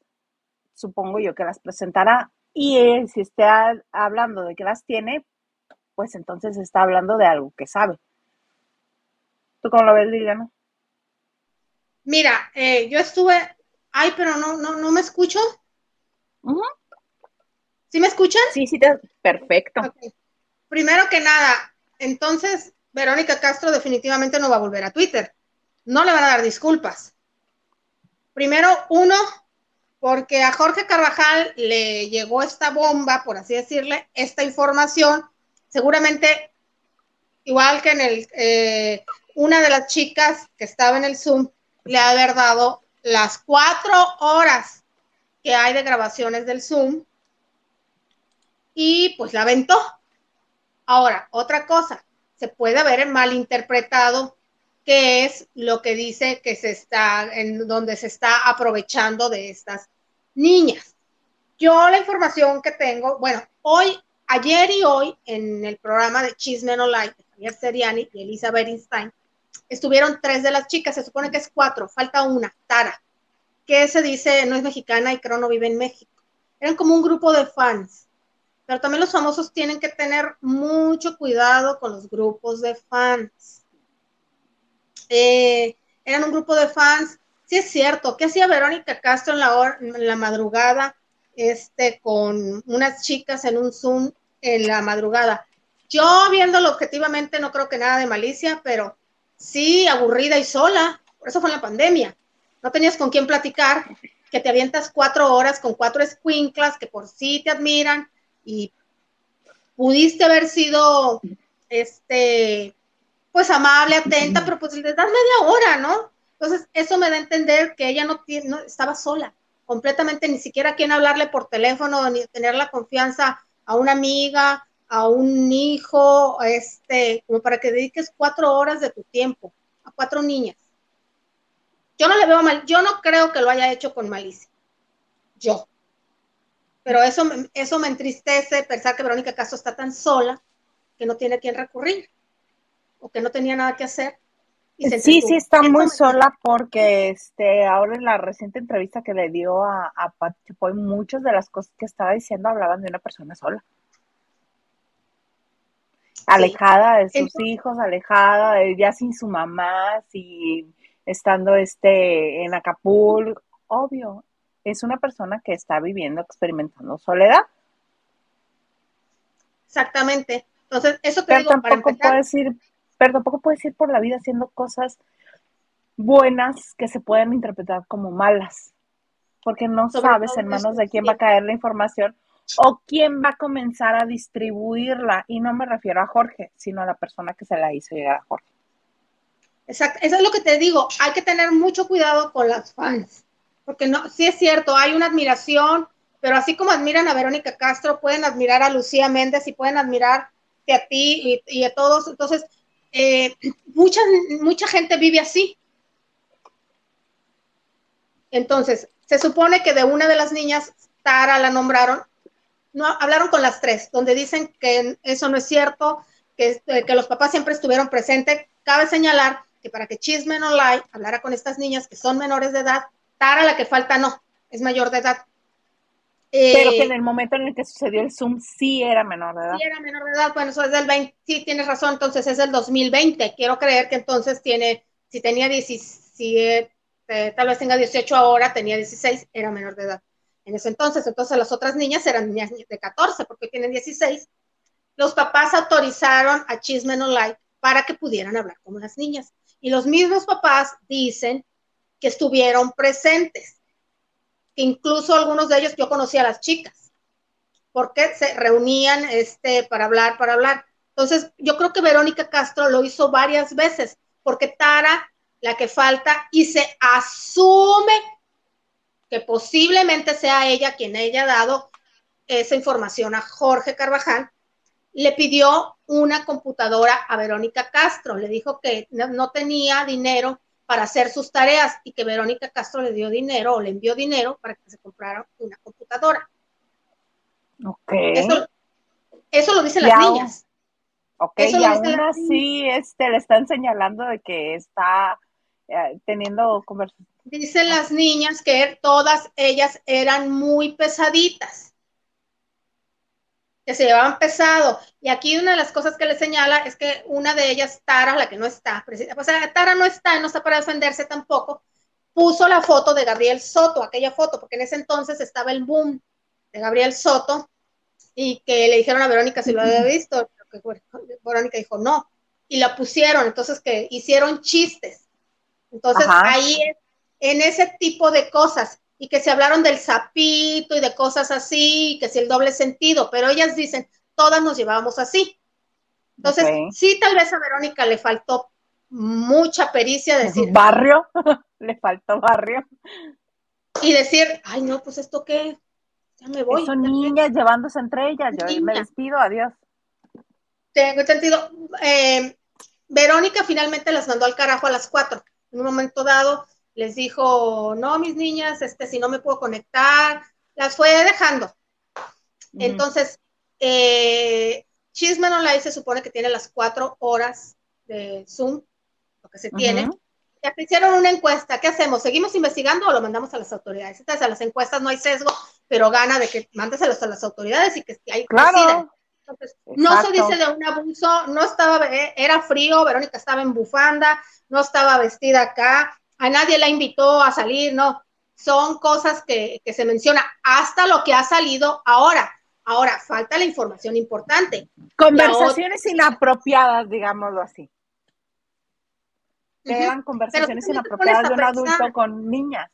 supongo yo que las presentará y él, si está hablando de que las tiene, pues entonces está hablando de algo que sabe. ¿Tú cómo lo ves, Liliana? Mira, eh, yo estuve, ay, pero no, no, no me escucho. ¿Sí me escuchan? Sí, sí, perfecto. Primero que nada, entonces Verónica Castro definitivamente no va a volver a Twitter. No le van a dar disculpas. Primero, uno, porque a Jorge Carvajal le llegó esta bomba, por así decirle, esta información, seguramente, igual que en el, eh, una de las chicas que estaba en el Zoom, le ha haber dado las cuatro horas que hay de grabaciones del Zoom y pues la aventó. Ahora, otra cosa, se puede haber malinterpretado qué es lo que dice que se está, en donde se está aprovechando de estas niñas. Yo la información que tengo, bueno, hoy, ayer y hoy, en el programa de Chisme No Light, Javier Seriani y Elisa Berinstein, estuvieron tres de las chicas, se supone que es cuatro, falta una, Tara, que se dice no es mexicana y creo no vive en México. Eran como un grupo de fans pero también los famosos tienen que tener mucho cuidado con los grupos de fans. Eh, eran un grupo de fans, sí es cierto, ¿qué hacía Verónica Castro en la, en la madrugada este, con unas chicas en un Zoom en la madrugada? Yo viéndolo objetivamente no creo que nada de malicia, pero sí aburrida y sola, por eso fue en la pandemia. No tenías con quién platicar, que te avientas cuatro horas con cuatro escuinclas que por sí te admiran, y pudiste haber sido, este, pues amable, atenta, pero pues le das media hora, ¿no? Entonces, eso me da a entender que ella no, no estaba sola, completamente, ni siquiera a quien hablarle por teléfono, ni tener la confianza a una amiga, a un hijo, este, como para que dediques cuatro horas de tu tiempo a cuatro niñas. Yo no le veo mal, yo no creo que lo haya hecho con malicia. Yo pero eso, eso me entristece pensar que Verónica Castro está tan sola que no tiene a quién recurrir o que no tenía nada que hacer. sí, sí está muy sola porque este ahora en la reciente entrevista que le dio a, a Pat Chapoy, muchas de las cosas que estaba diciendo hablaban de una persona sola. Alejada de sus hijos, alejada de ya sin su mamá, y estando este en Acapulco, obvio, es una persona que está viviendo, experimentando soledad. Exactamente. Entonces, eso te pero digo, tampoco puedes ir, pero tampoco puedes ir por la vida haciendo cosas buenas que se pueden interpretar como malas, porque no sabes en manos de quién va a caer la información o quién va a comenzar a distribuirla. Y no me refiero a Jorge, sino a la persona que se la hizo llegar a Jorge. Exacto, eso es lo que te digo, hay que tener mucho cuidado con las fans, porque no, sí es cierto, hay una admiración, pero así como admiran a Verónica Castro, pueden admirar a Lucía Méndez y pueden admirar a ti y, a todos. Entonces, eh, mucha, mucha gente vive así. Entonces, se supone que de una de las niñas, Tara la nombraron, no, hablaron con las tres, donde dicen que eso no es cierto, que, eh, que los papás siempre estuvieron presentes. Cabe señalar que para que Chisme No Lie hablara con estas niñas que son menores de edad, Tara la que falta no, es mayor de edad. Pero que eh, en el momento en el que sucedió el Zoom sí era menor de edad. Sí era menor de edad, bueno, eso es del 20, sí tienes razón, entonces es del 2020. Quiero creer que entonces tiene, si tenía 17, tal vez tenga 18 ahora, tenía 16, era menor de edad. En ese entonces, entonces las otras niñas eran niñas de 14 porque tienen 16. Los papás autorizaron a Chisme No Like para que pudieran hablar con las niñas. Y los mismos papás dicen que estuvieron presentes incluso algunos de ellos yo conocía a las chicas, porque se reunían este, para hablar, para hablar. Entonces, yo creo que Verónica Castro lo hizo varias veces, porque Tara, la que falta, y se asume que posiblemente sea ella quien haya dado esa información a Jorge Carvajal, le pidió una computadora a Verónica Castro, le dijo que no tenía dinero para hacer sus tareas y que Verónica Castro le dio dinero o le envió dinero para que se comprara una computadora. Ok. Eso, lo dicen las niñas. Ok, y aún así este, le están señalando de que está eh, teniendo conversaciones. Dicen las niñas que todas ellas eran muy pesaditas que se llevaban pesado. Y aquí una de las cosas que le señala es que una de ellas, Tara, la que no está, o sea, Tara no está, no está para defenderse tampoco, puso la foto de Gabriel Soto, aquella foto, porque en ese entonces estaba el boom de Gabriel Soto y que le dijeron a Verónica si lo había visto, Verónica dijo no, y la pusieron, entonces que hicieron chistes. Entonces ahí en ese tipo de cosas y que se hablaron del sapito y de cosas así, que si el doble sentido, pero ellas dicen, todas nos llevábamos así. Entonces, sí, tal vez a Verónica le faltó mucha pericia decir. Barrio, [laughs] le faltó barrio. Y decir, ay, no, pues esto qué, ya me voy. Son niñas llevándose entre ellas, yo me despido, adiós. Tengo sentido. Eh, Verónica finalmente las mandó al carajo a las cuatro. En un momento dado, les dijo, no, mis niñas, este, si no me puedo conectar, las fue dejando. Entonces, eh, Chisme Online se supone que tiene las cuatro horas de Zoom, lo que se tiene. Ya hicieron una encuesta, ¿qué hacemos? ¿Seguimos investigando o lo mandamos a las autoridades? Entonces, a las encuestas no hay sesgo, pero gana de que mándeselos a las autoridades y que hay claro. Entonces, no se dice de un abuso, no estaba, eh, era frío, Verónica estaba en bufanda, no estaba vestida acá, a nadie la invitó a salir, no. Son cosas que, se menciona hasta lo que ha salido ahora. Ahora, falta la información importante. Conversaciones inapropiadas, digámoslo así. Eran conversaciones inapropiadas de un adulto con niñas.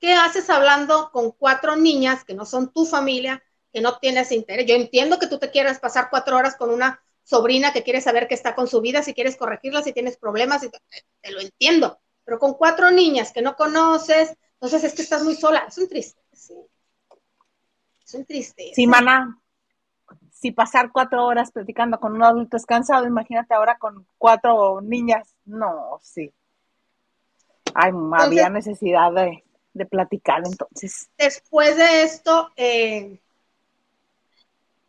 ¿Qué haces hablando con cuatro niñas que no son tu familia, que no tienes interés? Yo entiendo que tú te quieras pasar cuatro horas con una sobrina que quiere saber qué está con su vida, si quieres corregirla, si tienes problemas, te lo entiendo. Pero con cuatro niñas que no conoces, entonces es que estás muy sola. Es un triste, sí. Es un triste. Sí, mana. Si pasar cuatro horas platicando con un adulto es cansado, imagínate ahora con cuatro niñas. No, sí. Ay, había necesidad de, de, platicar entonces. Después de esto, eh,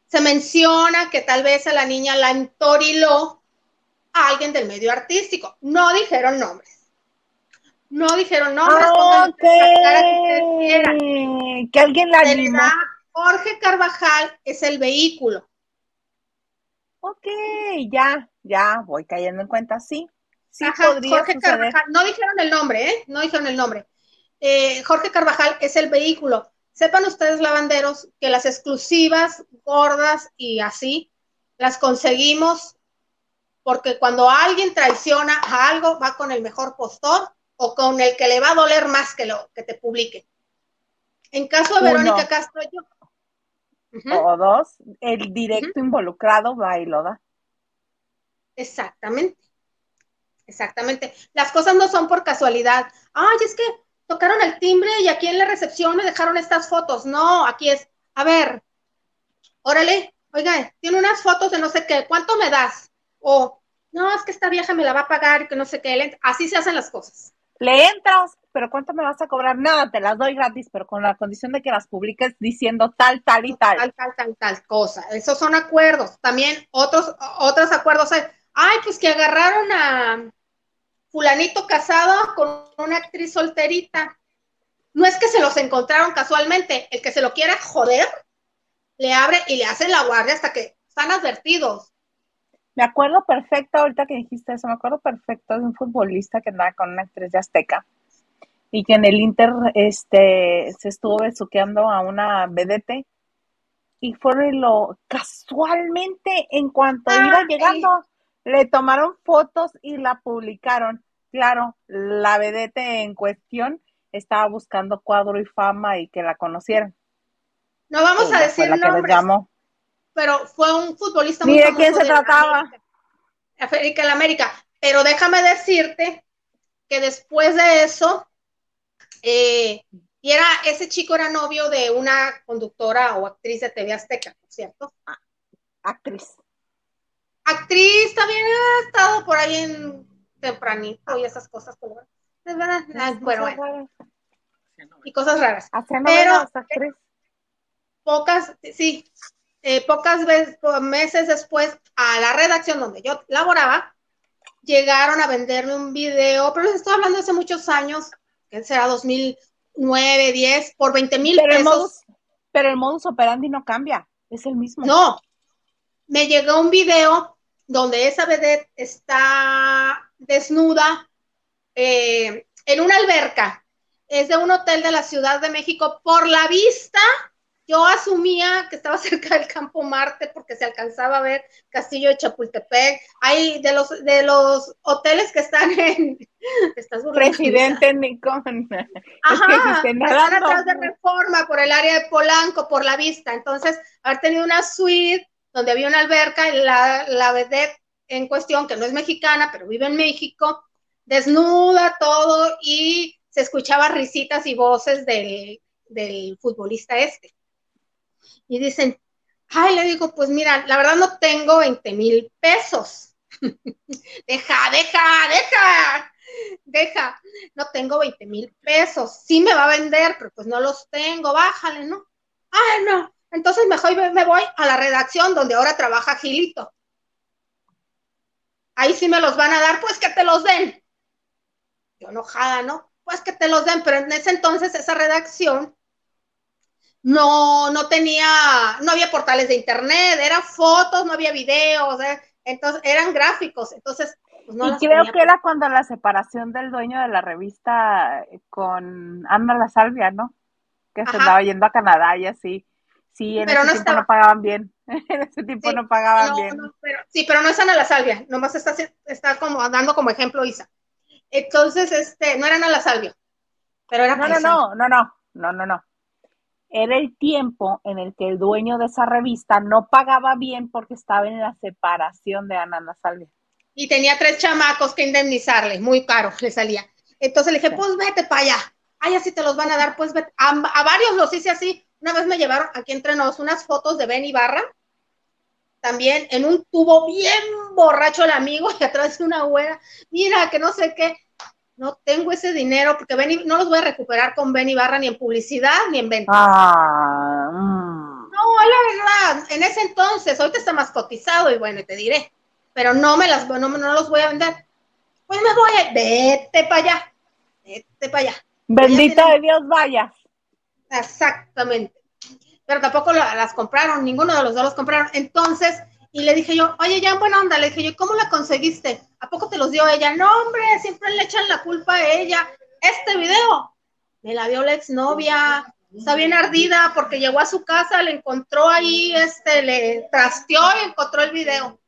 se menciona que tal vez a la niña la entoriló a alguien del medio artístico. No dijeron nombres. No dijeron nombres. Ah, que, que alguien la animó. Jorge Carvajal es el vehículo. Ok, ya, ya, voy cayendo en cuenta, sí. Sí Jorge Carvajal, no dijeron el nombre, ¿eh? No dijeron el nombre. Eh, Jorge Carvajal es el vehículo. Sepan ustedes, lavanderos, que las exclusivas, gordas y así, las conseguimos porque cuando alguien traiciona a algo, va con el mejor postor o con el que le va a doler más que lo que te publique. En caso de Verónica Castro, yo. O dos, el directo involucrado va y lo da. Exactamente. Exactamente. Las cosas no son por casualidad. Ay, es que tocaron el timbre y aquí en la recepción me dejaron estas fotos. No, aquí es, a ver, órale, oiga, tiene unas fotos de no sé qué, ¿cuánto me das? O, no, es que esta vieja me la va a pagar y que no sé qué. Así se hacen las cosas. Le entras, pero ¿cuánto me vas a cobrar? Nada, te las doy gratis, pero con la condición de que las publiques diciendo tal, tal y tal. Tal, tal, tal, tal cosa. Esos son acuerdos. También otros, otros acuerdos. Ay, pues que agarraron a fulanito casado con una actriz solterita. No es que se los encontraron casualmente. El que se lo quiera joder, le abre y le hace la guardia hasta que están advertidos. Me acuerdo perfecto, ahorita que dijiste eso, me acuerdo perfecto de un futbolista que andaba con una actriz de Azteca y que en el Inter este, se estuvo besuqueando a una vedete y fue lo casualmente en cuanto ah, iba llegando le tomaron fotos y la publicaron. Claro, la vedete en cuestión estaba buscando cuadro y fama y que la conocieran. No vamos a decir nombres pero fue un futbolista muy de quién se trataba? América, la América. Pero déjame decirte que después de eso, eh, y era, ese chico era novio de una conductora o actriz de TV Azteca, ¿cierto? Ah, actriz. Actriz también ha estado por ahí en tempranito y esas cosas. Es verdad, ah, bueno, bueno. Y cosas raras. Pero actriz. pocas, sí, eh, pocas veces, meses después, a la redacción donde yo laboraba, llegaron a venderme un video, pero les estoy hablando hace muchos años, que será 2009, 10, por 20 mil pesos. pero el modus operandi no cambia, es el mismo. No, me llegó un video donde esa vedette está desnuda eh, en una alberca. Es de un hotel de la Ciudad de México. Por la vista, yo asumía que estaba [laughs] cerca del campo Marte porque se alcanzaba a ver Castillo de Chapultepec. Hay de los de los hoteles que están [laughs] en estás Presidente Nicón. [laughs] Ajá, están atrás de Reforma por el área de Polanco por la vista. Entonces, haber tenido una suite donde había una alberca y la, la vedette en cuestión, que no es mexicana, pero vive en México, desnuda todo y se escuchaba risitas y voces del, del futbolista este y dicen, ay, le digo, pues mira, la verdad no tengo 20 mil pesos. [laughs] deja, deja, deja, deja, no tengo 20 mil pesos. Sí me va a vender, pero pues no los tengo, bájale, ¿no? Ay, no. Entonces mejor me voy a la redacción donde ahora trabaja Gilito. Ahí sí me los van a dar, pues que te los den. Yo enojada, ¿no? Pues que te los den, pero en ese entonces esa redacción no, no tenía, no había portales de internet, eran fotos, no había videos, eh, entonces eran gráficos, entonces pues no y creo que era cuando la separación del dueño de la revista eh, con Ana La Salvia, ¿no? Que se estaba yendo a Canadá y así. Sí, [laughs] en ese tiempo no pagaban bien. en ese tiempo no pagaban bien. sí, pero no es Ana La Salvia, nomás está, está como dando como ejemplo Isa. Entonces, este, no era Ana La Salvia, pero era No, no, no, no, no, no, no, no era el tiempo en el que el dueño de esa revista no pagaba bien porque estaba en la separación de Ana Salvia. Y tenía tres chamacos que indemnizarle, muy caro le salía. Entonces le dije, pues vete para allá. Ay, así te los van a dar, pues vete. A, varios los hice así. Una vez me llevaron aquí entre nos unas fotos de Ben Ibarra, también en un tubo bien borracho el amigo [laughs] y atrás de una güera. Mira, que no sé qué no tengo ese dinero porque no los voy a recuperar con Benny Barra ni en publicidad ni en venta. Ah, mm. No, la verdad, en ese entonces, ahorita está más cotizado y bueno, te diré. pero no me las no, no los voy a vender. Pues me voy, a, vete para allá, vete para allá. Bendito de Dios, vayas. Exactamente. Pero tampoco las compraron, ninguno de los dos los compraron. Entonces, y le dije yo, oye, ya en buena onda, le dije yo, ¿cómo la conseguiste? ¿A poco te los dio ella? No, hombre, siempre le echan la culpa a ella. Este video me la dio la exnovia, está bien ardida porque llegó a su casa, le encontró ahí, este, le trasteó y encontró el video.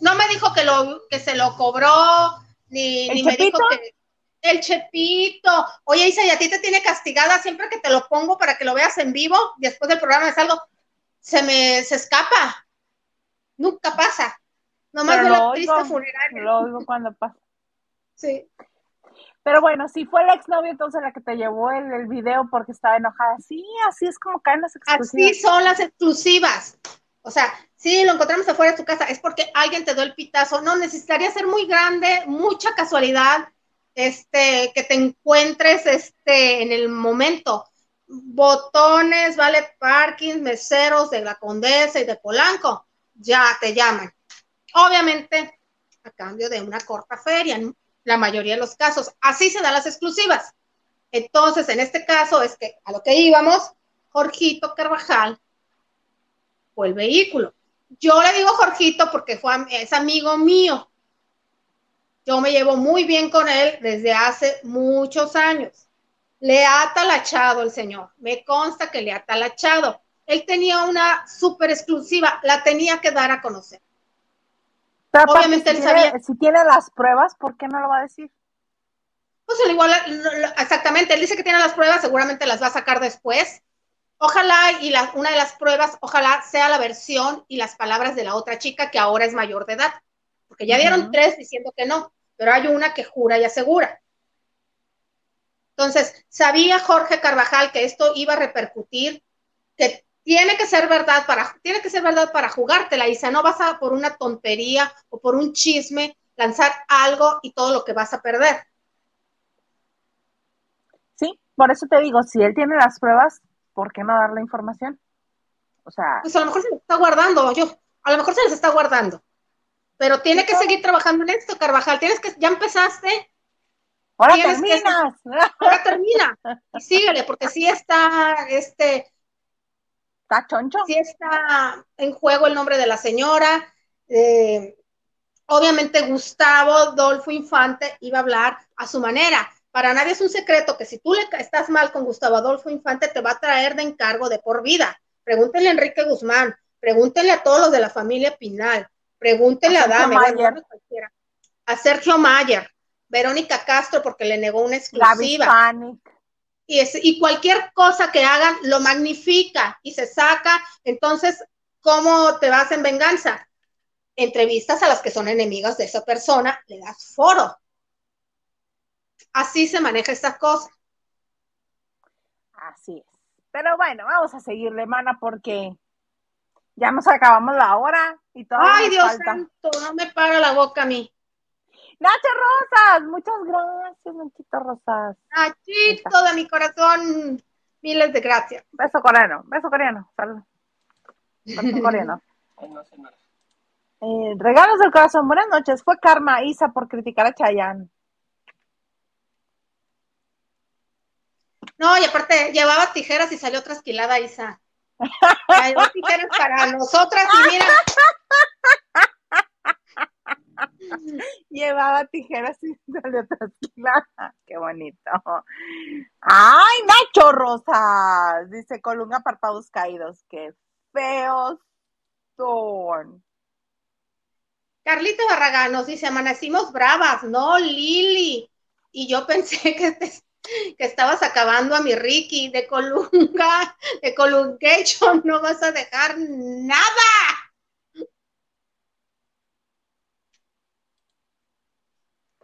No me dijo que lo, que se lo cobró, ni, ni me dijo que el chepito. Oye, Isa, y a ti te tiene castigada siempre que te lo pongo para que lo veas en vivo, después del programa es algo, se me se escapa. Nunca pasa. Nomás de la triste funeraria. Lo oigo cuando pasa. [laughs] Sí. Pero bueno, si fue el exnovio entonces la que te llevó el, el, video porque estaba enojada. Sí, así es como caen las exclusivas. Así son las exclusivas. O sea, si lo encontramos afuera de tu casa, es porque alguien te dio el pitazo. No, necesitaría ser muy grande, mucha casualidad, este, que te encuentres este, en el momento. Botones, Valet Parking, meseros de la Condesa y de Polanco, ya te llaman. Obviamente, a cambio de una corta feria la mayoría de los casos. Así se dan las exclusivas. Entonces, en este caso es que a lo que íbamos, Jorgito Carvajal fue el vehículo. Yo le digo Jorgito porque es amigo mío. Yo me llevo muy bien con él desde hace muchos años. Le ha talachado el señor. Me consta que le ha talachado. Él tenía una súper exclusiva, la tenía que dar a conocer. Obviamente si él sabía. si tiene las pruebas, ¿por qué no lo va a decir? Pues al igual, exactamente, él dice que tiene las pruebas, seguramente las va a sacar después. Ojalá y la, una de las pruebas, ojalá sea la versión y las palabras de la otra chica que ahora es mayor de edad, porque ya dieron tres diciendo que no, pero hay una que jura y asegura. Entonces, sabía Jorge Carvajal que esto iba a repercutir, que tiene que ser verdad para, tiene que ser verdad para jugártela, Isa, no vas a por una tontería o por un chisme lanzar algo y todo lo que vas a perder. Sí, por eso te digo, si él tiene las pruebas, ¿por qué no dar la información? O sea. Pues a lo mejor se las está guardando, yo, a lo mejor se les está guardando. Pero tiene que seguir trabajando en esto, Carvajal. Tienes que, ya empezaste. Ahora terminas. [laughs] ahora termina. Y síguele, porque sí está, este, ¿Está choncho? Sí está en juego el nombre de la señora. Eh, obviamente Gustavo Dolfo Infante iba a hablar a su manera. Para nadie es un secreto que si tú le estás mal con Gustavo Adolfo Infante, te va a traer de encargo de por vida. Pregúntenle a Enrique Guzmán, pregúntenle a todos los de la familia Pinal, pregúntenle a, Dame, a Sergio Mayer, Verónica Castro, porque le negó una exclusiva y, y cualquier cosa que hagan lo magnifica y se saca. Entonces, ¿cómo te vas en venganza? Entrevistas a las que son enemigas de esa persona, le das foro. Así se maneja esta cosa. Así es. Pero bueno, vamos a seguirle, mana, porque ya nos acabamos la hora y todo. Ay, Dios santo, no me para la boca a mí. Nacho Rosas, muchas gracias, Nachito Rosas. Nachito de mi corazón, miles de gracias. Beso coreano, beso coreano, salud. Beso coreano. [laughs] Eh, regalos del corazón, buenas noches. Fue Karma Isa por criticar a Chayanne. No, y aparte llevaba tijeras y salió trasquilada Isa. Llevaba tijeras para nosotras y mira. Llevaba tijeras [laughs] y salió trasquilada. Qué bonito. ¡Ay, Nacho Rosas! Dice Colunga Párpados Caídos. ¡Qué feos son! Carlita Barragán nos dice, amanecimos bravas, no, Lili. Y yo pensé que, que estabas acabando a mi Ricky de Colunga, de Colungation, no vas a dejar nada.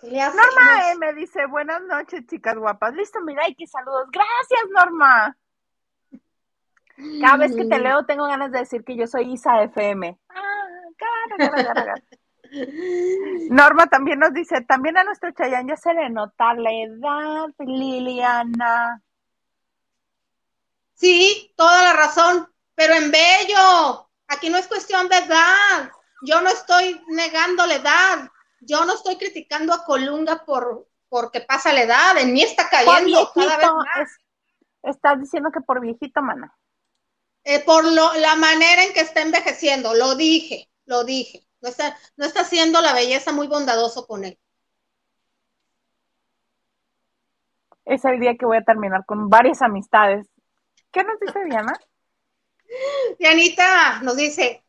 Norma M dice, buenas noches, chicas guapas. Listo, mira, y qué saludos. Gracias, Norma. Cada vez que te mm. leo tengo ganas de decir que yo soy Isa FM. Ah, [laughs] [laughs] Norma también nos dice, también a nuestro Chayán ya se le nota la edad, Liliana. Sí, toda la razón, pero en bello. Aquí no es cuestión de edad. yo no estoy negando la edad, yo no estoy criticando a Colunga por porque pasa la edad, en mí está cayendo cada vez más. estás diciendo que por viejito, mana. Eh, por lo, la manera en que está envejeciendo, lo dije, lo dije. No está, no está haciendo la belleza muy bondadoso con él. Es el día que voy a terminar con varias amistades. ¿Qué nos dice Diana? [laughs] Dianita nos dice,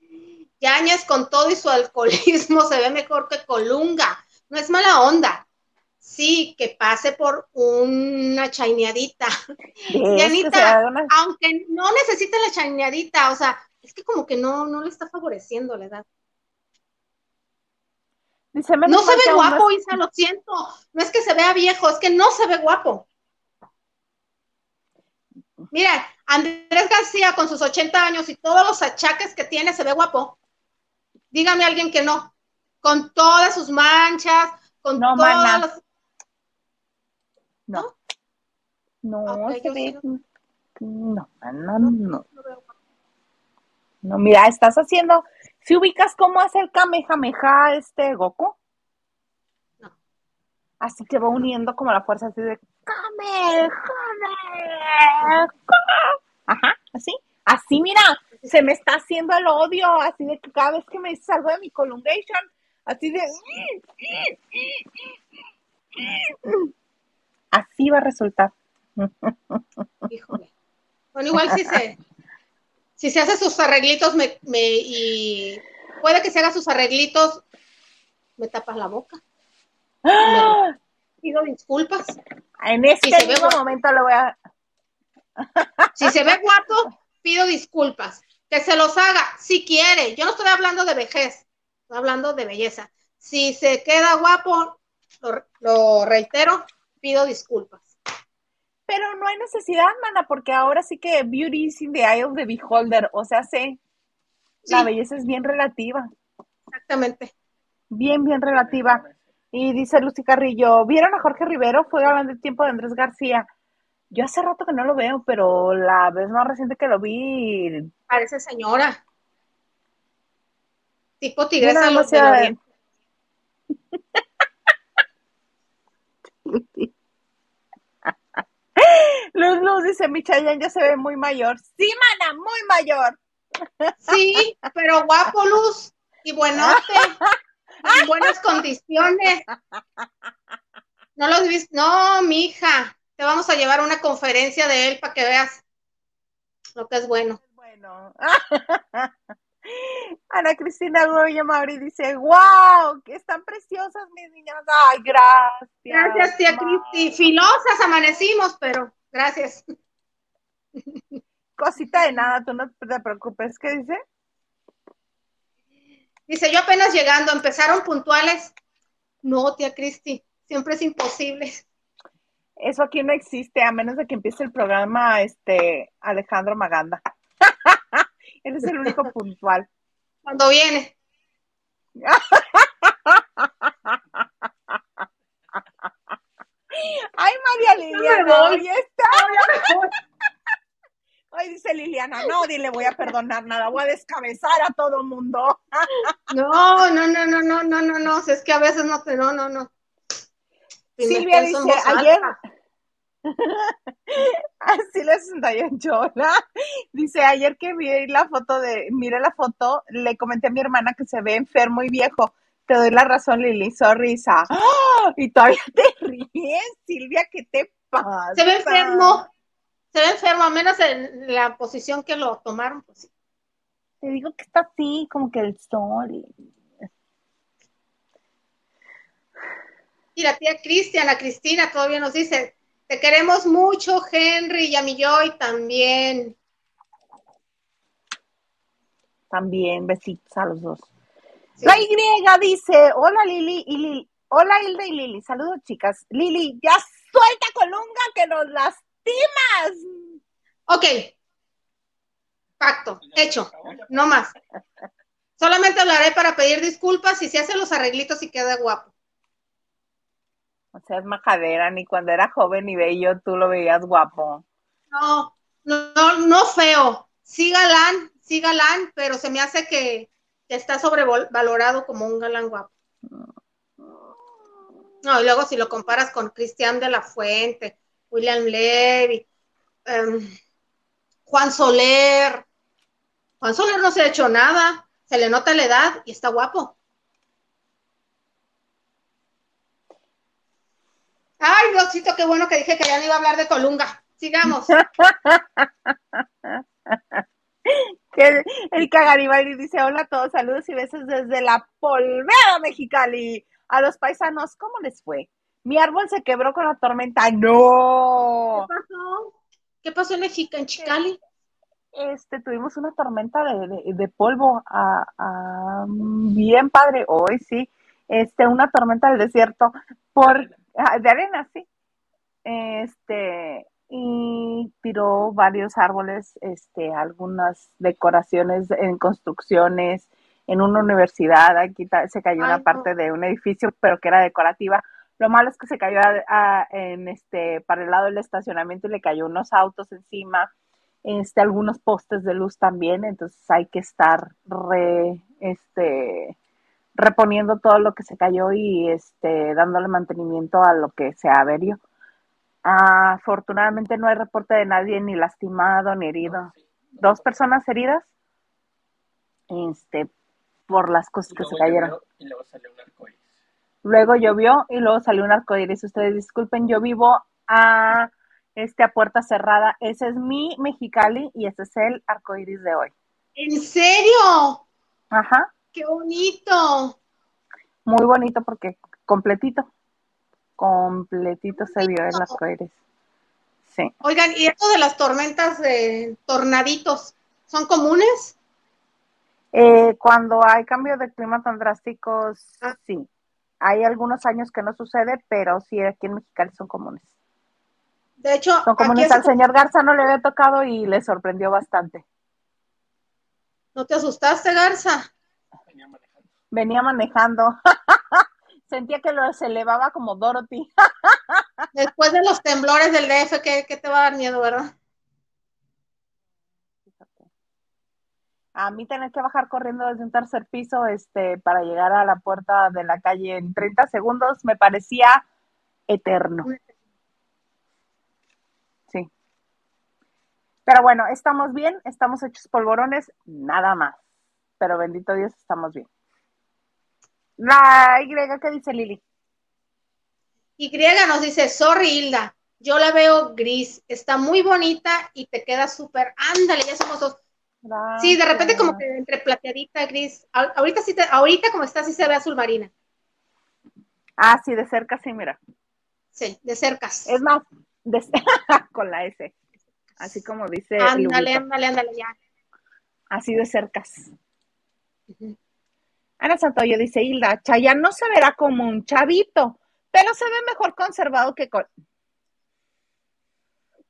Yañez con todo y su alcoholismo se ve mejor que Colunga. No es mala onda. Sí, que pase por una chaineadita. Dianita, aunque no necesite la chaineadita, o sea, es que como que no, no le está favoreciendo la edad. No se ve guapo, Isa, lo siento. No es que se vea viejo, es que no se ve guapo. Mira, Andrés García con sus 80 años y todos los achaques que tiene, se ve guapo. Dígame alguien que no. Con todas sus manchas, con no, todas No. No, se ve. No, no, no. No, mira, estás haciendo. Si ubicas cómo hace el Kamehameha este Goku. No. Así que va uniendo como la fuerza así de Ajá, así. Así, mira, se me está haciendo el odio, así de que cada vez que me salgo de mi colungation, así de... Así va a resultar. Híjole. Bueno, igual si se, [laughs] si se hace sus arreglitos me, me, y puede que se haga sus arreglitos, me tapas la boca. ¡Ah! pido disculpas. En este mismo momento lo voy a. [laughs] si se ve guapo, pido disculpas. Que se los haga, si quiere. Yo no estoy hablando de vejez, estoy hablando de belleza. Si se queda guapo, lo, reitero, pido disculpas. Pero no hay necesidad, mana, porque ahora sí que beauty is in the eye of the beholder. O sea, sé, la belleza es bien relativa. Exactamente. Bien, bien relativa. Y dice Lucy Carrillo, ¿vieron a Jorge Rivero? Fue hablando el tiempo de Andrés García. Yo hace rato que no lo veo, pero la vez más reciente que lo vi. Parece señora. Tipo tigresa de [laughs] [laughs] Luz Luz dice, mi ya se ve muy mayor. Sí, mana, muy mayor. [laughs] Sí, pero guapo, Luz, y buenote. [laughs] en buenas condiciones. No los viste, no, mi hija, te vamos a llevar una conferencia de él para que veas lo que es bueno. Bueno. Ana Cristina Goya Mauri dice, wow, que están preciosas mis niñas. Ay, gracias. Gracias, tía Cristi. Filosas amanecimos, pero gracias. Cosita de nada, tú no te preocupes. ¿Qué dice? Dice, yo apenas llegando, ¿empezaron puntuales? No, tía Cristi, siempre es imposible. Eso aquí no existe, a menos de que empiece el programa este Alejandro Maganda. Él es el único puntual. Cuando viene. Ay, María Liliana, ahí está. Ay, dice Liliana, no, dile, voy a perdonar nada, voy a descabezar a todo mundo. No, no, no, no, no, no, no, no, es que a veces no te, no, no, no. Silvia dice, ayer, [laughs] así le 68, dice, ayer que vi la foto de, mire la foto, le comenté a mi hermana que se ve enfermo y viejo. Te doy la razón, Lili, sonrisa. ¡Ah! Y todavía te ríes, Silvia, ¿qué te pasa? Se ve enfermo se ve enfermo, a menos en la posición que lo tomaron, pues sí. Te digo que está así, como que el sol. Y, la tía Cristiana, Cristina, todavía nos dice, te queremos mucho, Henry, y a mi Joy también. También, besitos a los dos. La Y dice, hola Lili y Lili, hola Hilda y Lili, saludos chicas. Lili, ya suelta Colunga que nos las lastimas. Ok. Pacto, hecho. No más. Solamente hablaré para pedir disculpas y se hacen los arreglitos y queda guapo. O sea, es majadera, ni cuando era joven y bello tú lo veías guapo. No, no, no, feo. Sí galán, sí galán, pero se me hace que está sobrevalorado como un galán guapo. No, y luego si lo comparas con Cristian de la Fuente, William Levy, em, Juan Soler. Juan Soler no se ha hecho nada, se le nota la edad y está guapo. Ay, Diosito, qué bueno que dije que ya no iba a hablar de Colunga. Sigamos. [laughs] que Erika Garibaldi dice, hola a todos, saludos y besos desde la polvera Mexicali. A los paisanos, ¿cómo les fue? Mi árbol se quebró con la tormenta. ¡No! ¿Qué pasó? ¿Qué pasó en México, en Chicali? Este, tuvimos una tormenta de, polvo a, bien padre hoy, sí. Este, una tormenta del desierto por ah, de arena, sí. Este, y tiró varios árboles, este, algunas decoraciones en construcciones, en una universidad, aquí se cayó una parte de un edificio, pero que era decorativa. Lo malo es que se cayó en este, para el lado del estacionamiento y le cayó unos autos encima, este, algunos postes de luz también, entonces hay que estar re, este, reponiendo todo lo que se cayó y este, dándole mantenimiento a lo que se averió. Afortunadamente no hay reporte de nadie ni lastimado ni herido. Dos personas heridas este, por las cosas que se cayeron. y luego salió un arcoíris. Luego llovió y luego salió un arcoíris. Ustedes disculpen, yo vivo a, este, a puerta cerrada. Ese es mi Mexicali y ese es el arcoíris de hoy. ¿En serio? Ajá. ¡Qué bonito! Muy bonito porque completito completito se vio el arcoíris. Sí. Oigan, ¿y esto de las tormentas de tornaditos son comunes? Eh, cuando hay cambios de clima tan drásticos, ah. sí. Hay algunos años que no sucede, pero sí aquí en Mexicali son comunes. De hecho, son comunes. Al señor Garza no le había tocado y le sorprendió bastante. ¿No te asustaste, Garza? Venía manejando. [laughs] Sentía que lo, se elevaba como Dorothy. [laughs] Después de los temblores del DF, ¿qué, te va a dar miedo, verdad? A mí tener que bajar corriendo desde un tercer piso este, para llegar a la puerta de la calle en 30 segundos me parecía eterno. Sí. Pero bueno, estamos bien, estamos hechos polvorones, nada más. Pero bendito Dios, estamos bien. La Y, ¿qué dice Lili? Y nos dice, sorry Hilda, yo la veo gris, está muy bonita y te queda súper, ándale, ya somos dos. Sí, de repente como que entre plateadita, gris. Ahorita sí, ahorita como está, sí se ve azul marina. Ah, sí, de cerca sí, mira. Sí, de cerca. Es más, [laughs] con la S. Así como dice. Ándale, ándale, ándale, ya. Así de cercas. Ana Santoyo dice, Hilda, Chayanne no se verá como un chavito, pero se ve mejor conservado que,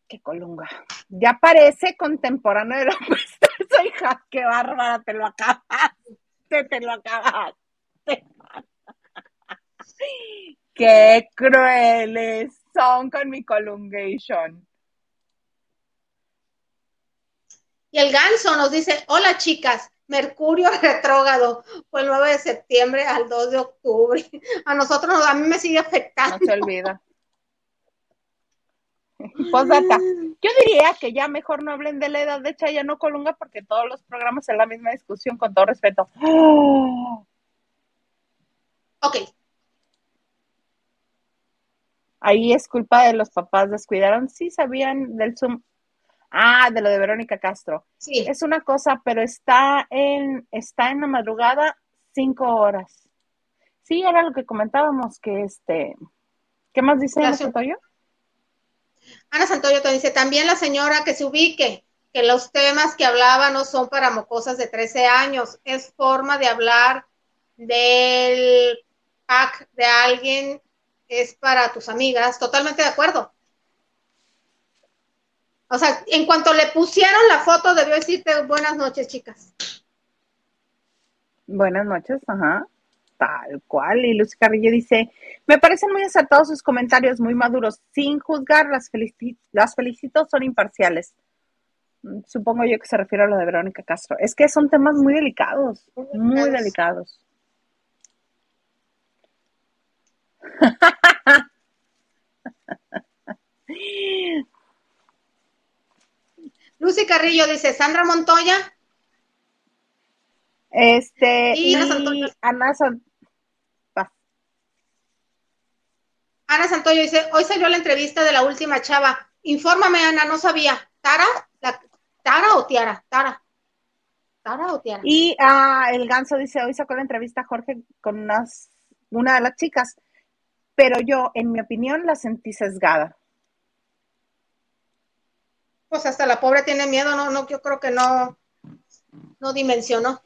que Colunga. Ya parece contemporáneo de López hija, qué bárbara, te lo acabas, te lo acabas. Qué crueles son con mi colungation. Y el ganso nos dice, hola chicas, Mercurio [laughs] retrógrado fue el 9 de septiembre al 2 de octubre. A nosotros, a mí me sigue afectando. No se olvida. Postdata. Yo diría que ya mejor no hablen de la edad de Chayano Colunga porque todos los programas son la misma discusión, con todo respeto. [gasps] Ok. Ahí es culpa de los papás, descuidaron. Sí sabían del Zoom. Ah, de lo de Verónica Castro. Sí. Es una cosa, pero está en, está en la madrugada cinco horas. Sí, era lo que comentábamos, que este, ¿qué más dice Ana Santoyo? Ana Santoyo te dice, también la señora que se ubique, que los temas que hablaba no son para mocosas de 13 años, es forma de hablar del pack de alguien, es para tus amigas, totalmente de acuerdo. O sea, en cuanto le pusieron la foto, debió decirte buenas noches, chicas. Buenas noches, ajá. Tal cual. Y Lucy Carrillo dice, me parecen muy acertados sus comentarios, muy maduros, sin juzgar, las, las felicito, son imparciales. Supongo yo que se refiere a lo de Verónica Castro. Es que son temas muy delicados, muy delicados. [laughs] [laughs] Lucy Carrillo dice, Sandra Montoya. Este, y, Ana Santoyo. Ana Santoyo dice, hoy salió la entrevista de la última chava. Infórmame, Ana, no sabía. ¿Tara? ¿Tara o Tiara? Tara. ¿Tara o Tiara? Y ah, el ganso dice, hoy sacó la entrevista Jorge con unas, una de las chicas, pero yo, en mi opinión, la sentí sesgada. Pues hasta la pobre tiene miedo, no, no, yo creo que no, no dimensionó.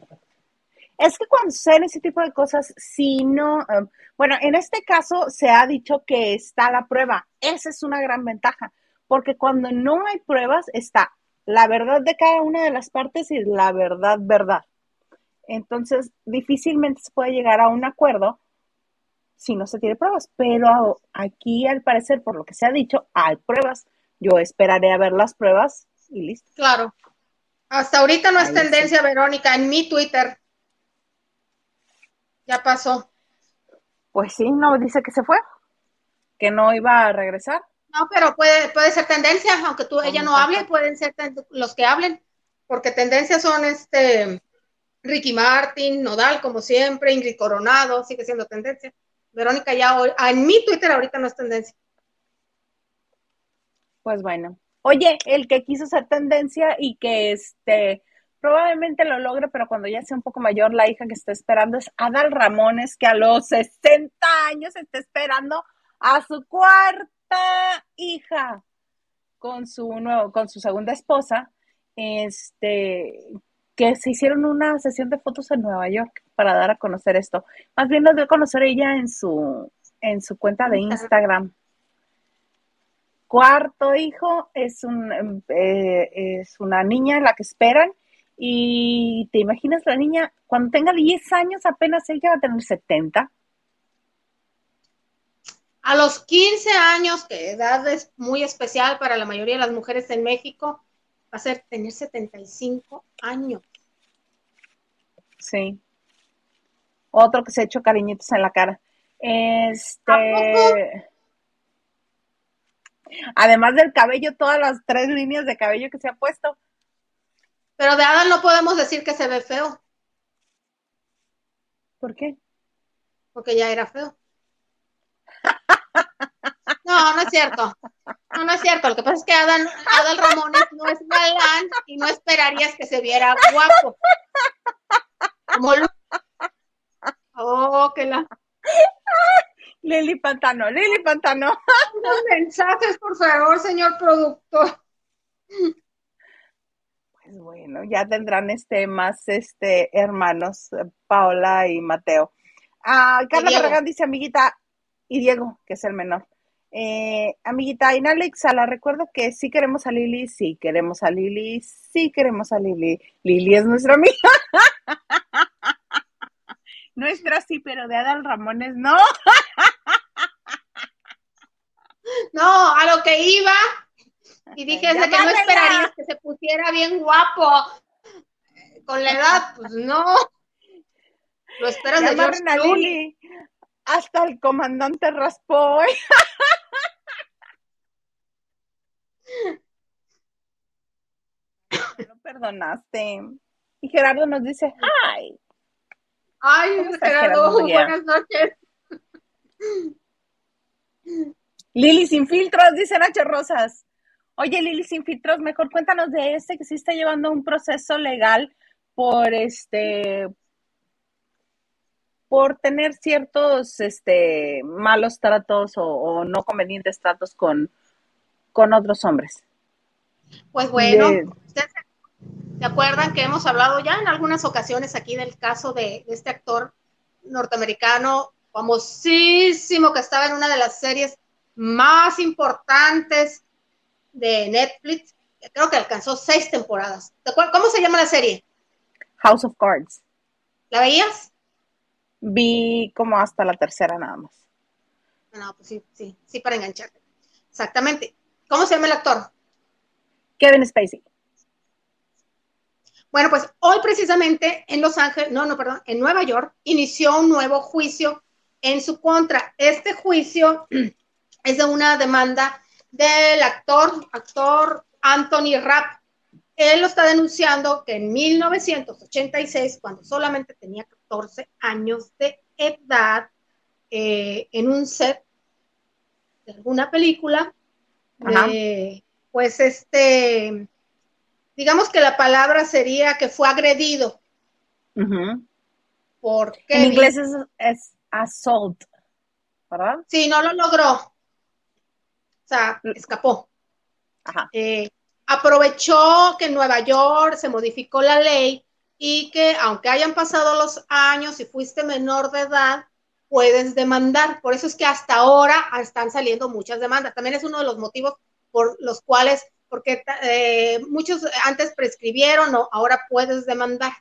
Es que cuando suceden ese tipo de cosas, si no, em, bueno, en este caso se ha dicho que está la prueba. Esa es una gran ventaja, porque cuando no hay pruebas está la verdad de cada una de las partes y la verdad, verdad. Entonces, difícilmente se puede llegar a un acuerdo si no se tiene pruebas, pero aquí al parecer, por lo que se ha dicho, hay pruebas. Yo esperaré a ver las pruebas y listo. Claro. Hasta ahorita no es tendencia, Verónica, en mi Twitter. Ya pasó. Pues sí, no, dice que se fue, que no iba a regresar. No, pero puede, puede ser tendencia, aunque tú, ella no hable, pueden ser los que hablen, porque tendencias son este Ricky Martin, Nodal, como siempre, Ingrid Coronado, sigue siendo tendencia. Verónica ya hoy, en mi Twitter ahorita no es tendencia. Pues bueno. Oye, el que quiso ser tendencia y que este probablemente lo logre, pero cuando ya sea un poco mayor, la hija que está esperando es Adal Ramones, que a los 60 años está esperando a su cuarta hija con su nuevo, con su segunda esposa, este, que se hicieron una sesión de fotos en Nueva York para dar a conocer esto. Más bien lo dio a conocer ella en su, en su cuenta de Instagram. Cuarto hijo es, un, eh, es una niña la que esperan y te imaginas la niña, cuando tenga 10 años, apenas ella va a tener 70. A los 15 años, que edad es muy especial para la mayoría de las mujeres en México, va a ser tener 75 años. Sí. Otro que se ha hecho cariñitos en la cara. Este. Además del cabello, todas las tres líneas de cabello que se ha puesto. Pero de Adán no podemos decir que se ve feo. ¿Por qué? Porque ya era feo. [laughs] No, no es cierto. No, no es cierto. Lo que pasa es que Adán, Adán Ramones no es galán y no esperarías que se viera guapo. Como Oh, que la. Lili Pantano, Lili Pantano. [laughs] Unos mensajes, por favor, señor productor. Pues bueno, ya tendrán este más este hermanos, Paola y Mateo. Ah, Carla Barragán dice, amiguita, y Diego, que es el menor. Eh, amiguita, y Alexa, la recuerdo que sí queremos a Lili, sí queremos a Lili, sí queremos a Lili. Lili es nuestra amiga. [laughs] nuestra sí, pero de Adal Ramones no. [laughs] no, a lo que iba y dije, que no esperarías que se pusiera bien guapo. Con la edad, pues no. Lo esperas de George Lili. Hasta el comandante Raspoy. no [laughs] perdonaste. Y Gerardo nos dice, ¡ay! Ay, Gerardo, buenas noches. Lili sin filtros, dice Nacho Rosas. Oye, Lili Sin Filtros, mejor cuéntanos de este que sí está llevando un proceso legal por este por tener ciertos este malos tratos o, no convenientes tratos con, con otros hombres. Pues bueno, ¿ustedes se acuerdan que hemos hablado ya en algunas ocasiones aquí del caso de, de este actor norteamericano famosísimo que estaba en una de las series más importantes de Netflix, creo que alcanzó seis temporadas. ¿Cómo se llama la serie? House of Cards. ¿La veías? Vi como hasta la tercera nada más. No, pues sí, sí, sí, para engancharte. Exactamente. ¿Cómo se llama el actor? Kevin Spacey. Bueno, pues hoy precisamente en Los Ángeles, no, no, perdón, en Nueva York, inició un nuevo juicio en su contra. Este juicio es de una demanda del actor, actor Anthony Rapp. Él lo está denunciando que en 1986, cuando solamente tenía 14 años de edad, eh, en un set de alguna película, eh, pues este, digamos que la palabra sería que fue agredido. Porque en inglés es, assault, ¿verdad? Sí, no lo logró. O sea, escapó. Eh, aprovechó que en Nueva York se modificó la ley y que aunque hayan pasado los años y fuiste menor de edad, puedes demandar. Por eso es que hasta ahora están saliendo muchas demandas. También es uno de los motivos por los cuales, porque eh, muchos antes prescribieron o ahora puedes demandar.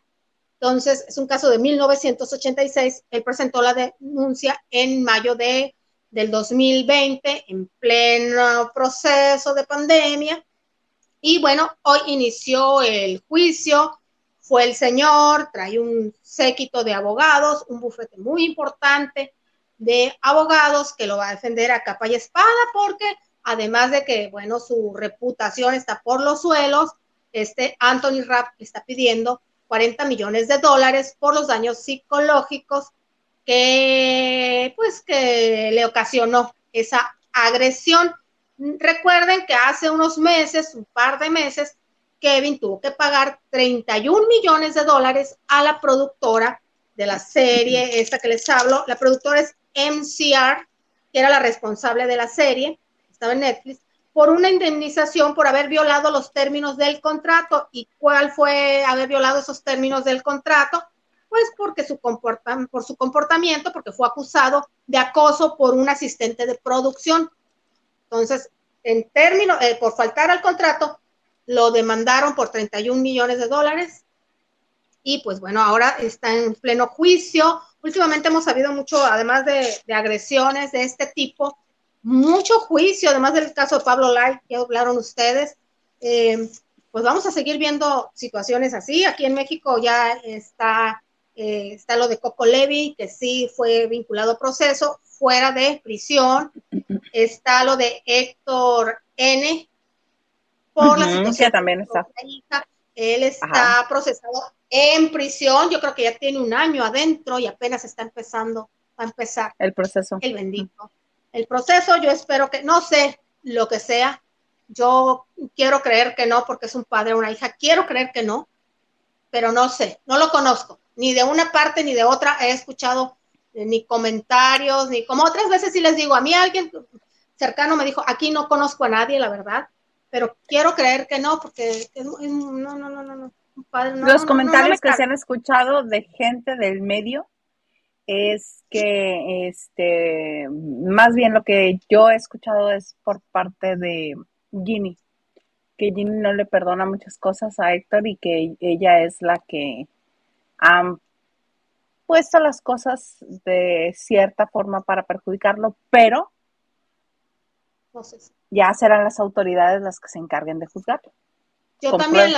Entonces, es un caso de 1986. Él presentó la denuncia en mayo de, del 2020, en pleno proceso de pandemia. Y bueno, hoy inició el juicio fue el señor, trae un séquito de abogados, un bufete muy importante de abogados que lo va a defender a capa y espada porque además de que, bueno, su reputación está por los suelos, este Anthony Rapp está pidiendo 40 millones de dólares por los daños psicológicos que, pues, que le ocasionó esa agresión. Recuerden que hace unos meses, un par de meses, Kevin tuvo que pagar 31 millones de dólares a la productora de la serie, esta que les hablo. La productora es MCR, que era la responsable de la serie, estaba en Netflix, por una indemnización por haber violado los términos del contrato. ¿Y cuál fue haber violado esos términos del contrato? Pues porque su por su comportamiento, porque fue acusado de acoso por un asistente de producción. Entonces, en términos, eh, por faltar al contrato, lo demandaron por 31 millones de dólares y pues bueno, ahora está en pleno juicio. Últimamente hemos sabido mucho, además de, agresiones de este tipo, mucho juicio, además del caso de Pablo Lai, que hablaron ustedes. Eh, pues vamos a seguir viendo situaciones así. Aquí en México ya está, eh, está lo de Coco Levi, que sí fue vinculado a proceso, fuera de prisión. Está lo de Héctor N., por la situación. también está. Él está procesado en prisión, yo creo que ya tiene un año adentro y apenas está empezando a empezar. El proceso. El bendito. El proceso, yo espero que, no sé lo que sea, yo quiero creer que no porque es un padre o una hija, quiero creer que no, pero no sé, no lo conozco, ni de una parte ni de otra he escuchado eh, ni comentarios, ni como otras veces sí les digo, a mí alguien cercano me dijo, aquí no conozco a nadie, la verdad, pero quiero creer que no, porque no, no, no, no, no. Padre, Los comentarios que se han escuchado de gente del medio es que, este, más bien lo que yo he escuchado es por parte de Ginny, que Ginny no le perdona muchas cosas a Héctor y que ella es la que ha puesto las cosas de cierta forma para perjudicarlo, pero ya serán las autoridades las que se encarguen de juzgarlo. Yo también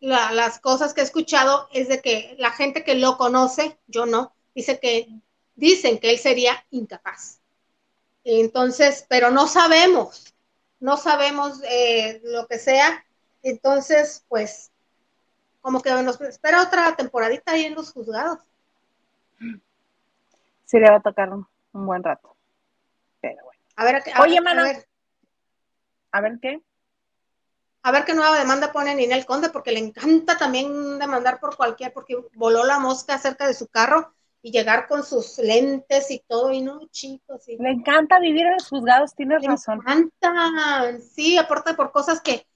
las cosas que he escuchado es de que la gente que lo conoce, yo no, dice que dicen que él sería incapaz. Entonces, pero no sabemos, no sabemos eh, lo que sea. Entonces, pues, como que nos espera otra temporadita ahí en los juzgados. Sí, le va a tocar un buen rato. Pero bueno. A ver, Oye, A ver. a ver qué. A ver qué nueva demanda pone Ninel Conde, porque le encanta también demandar por cualquier, porque voló la mosca cerca de su carro y llegar con sus lentes y todo, y no, chicos. Le encanta vivir en los juzgados, tienes razón. Le encanta, sí, aporta por cosas que,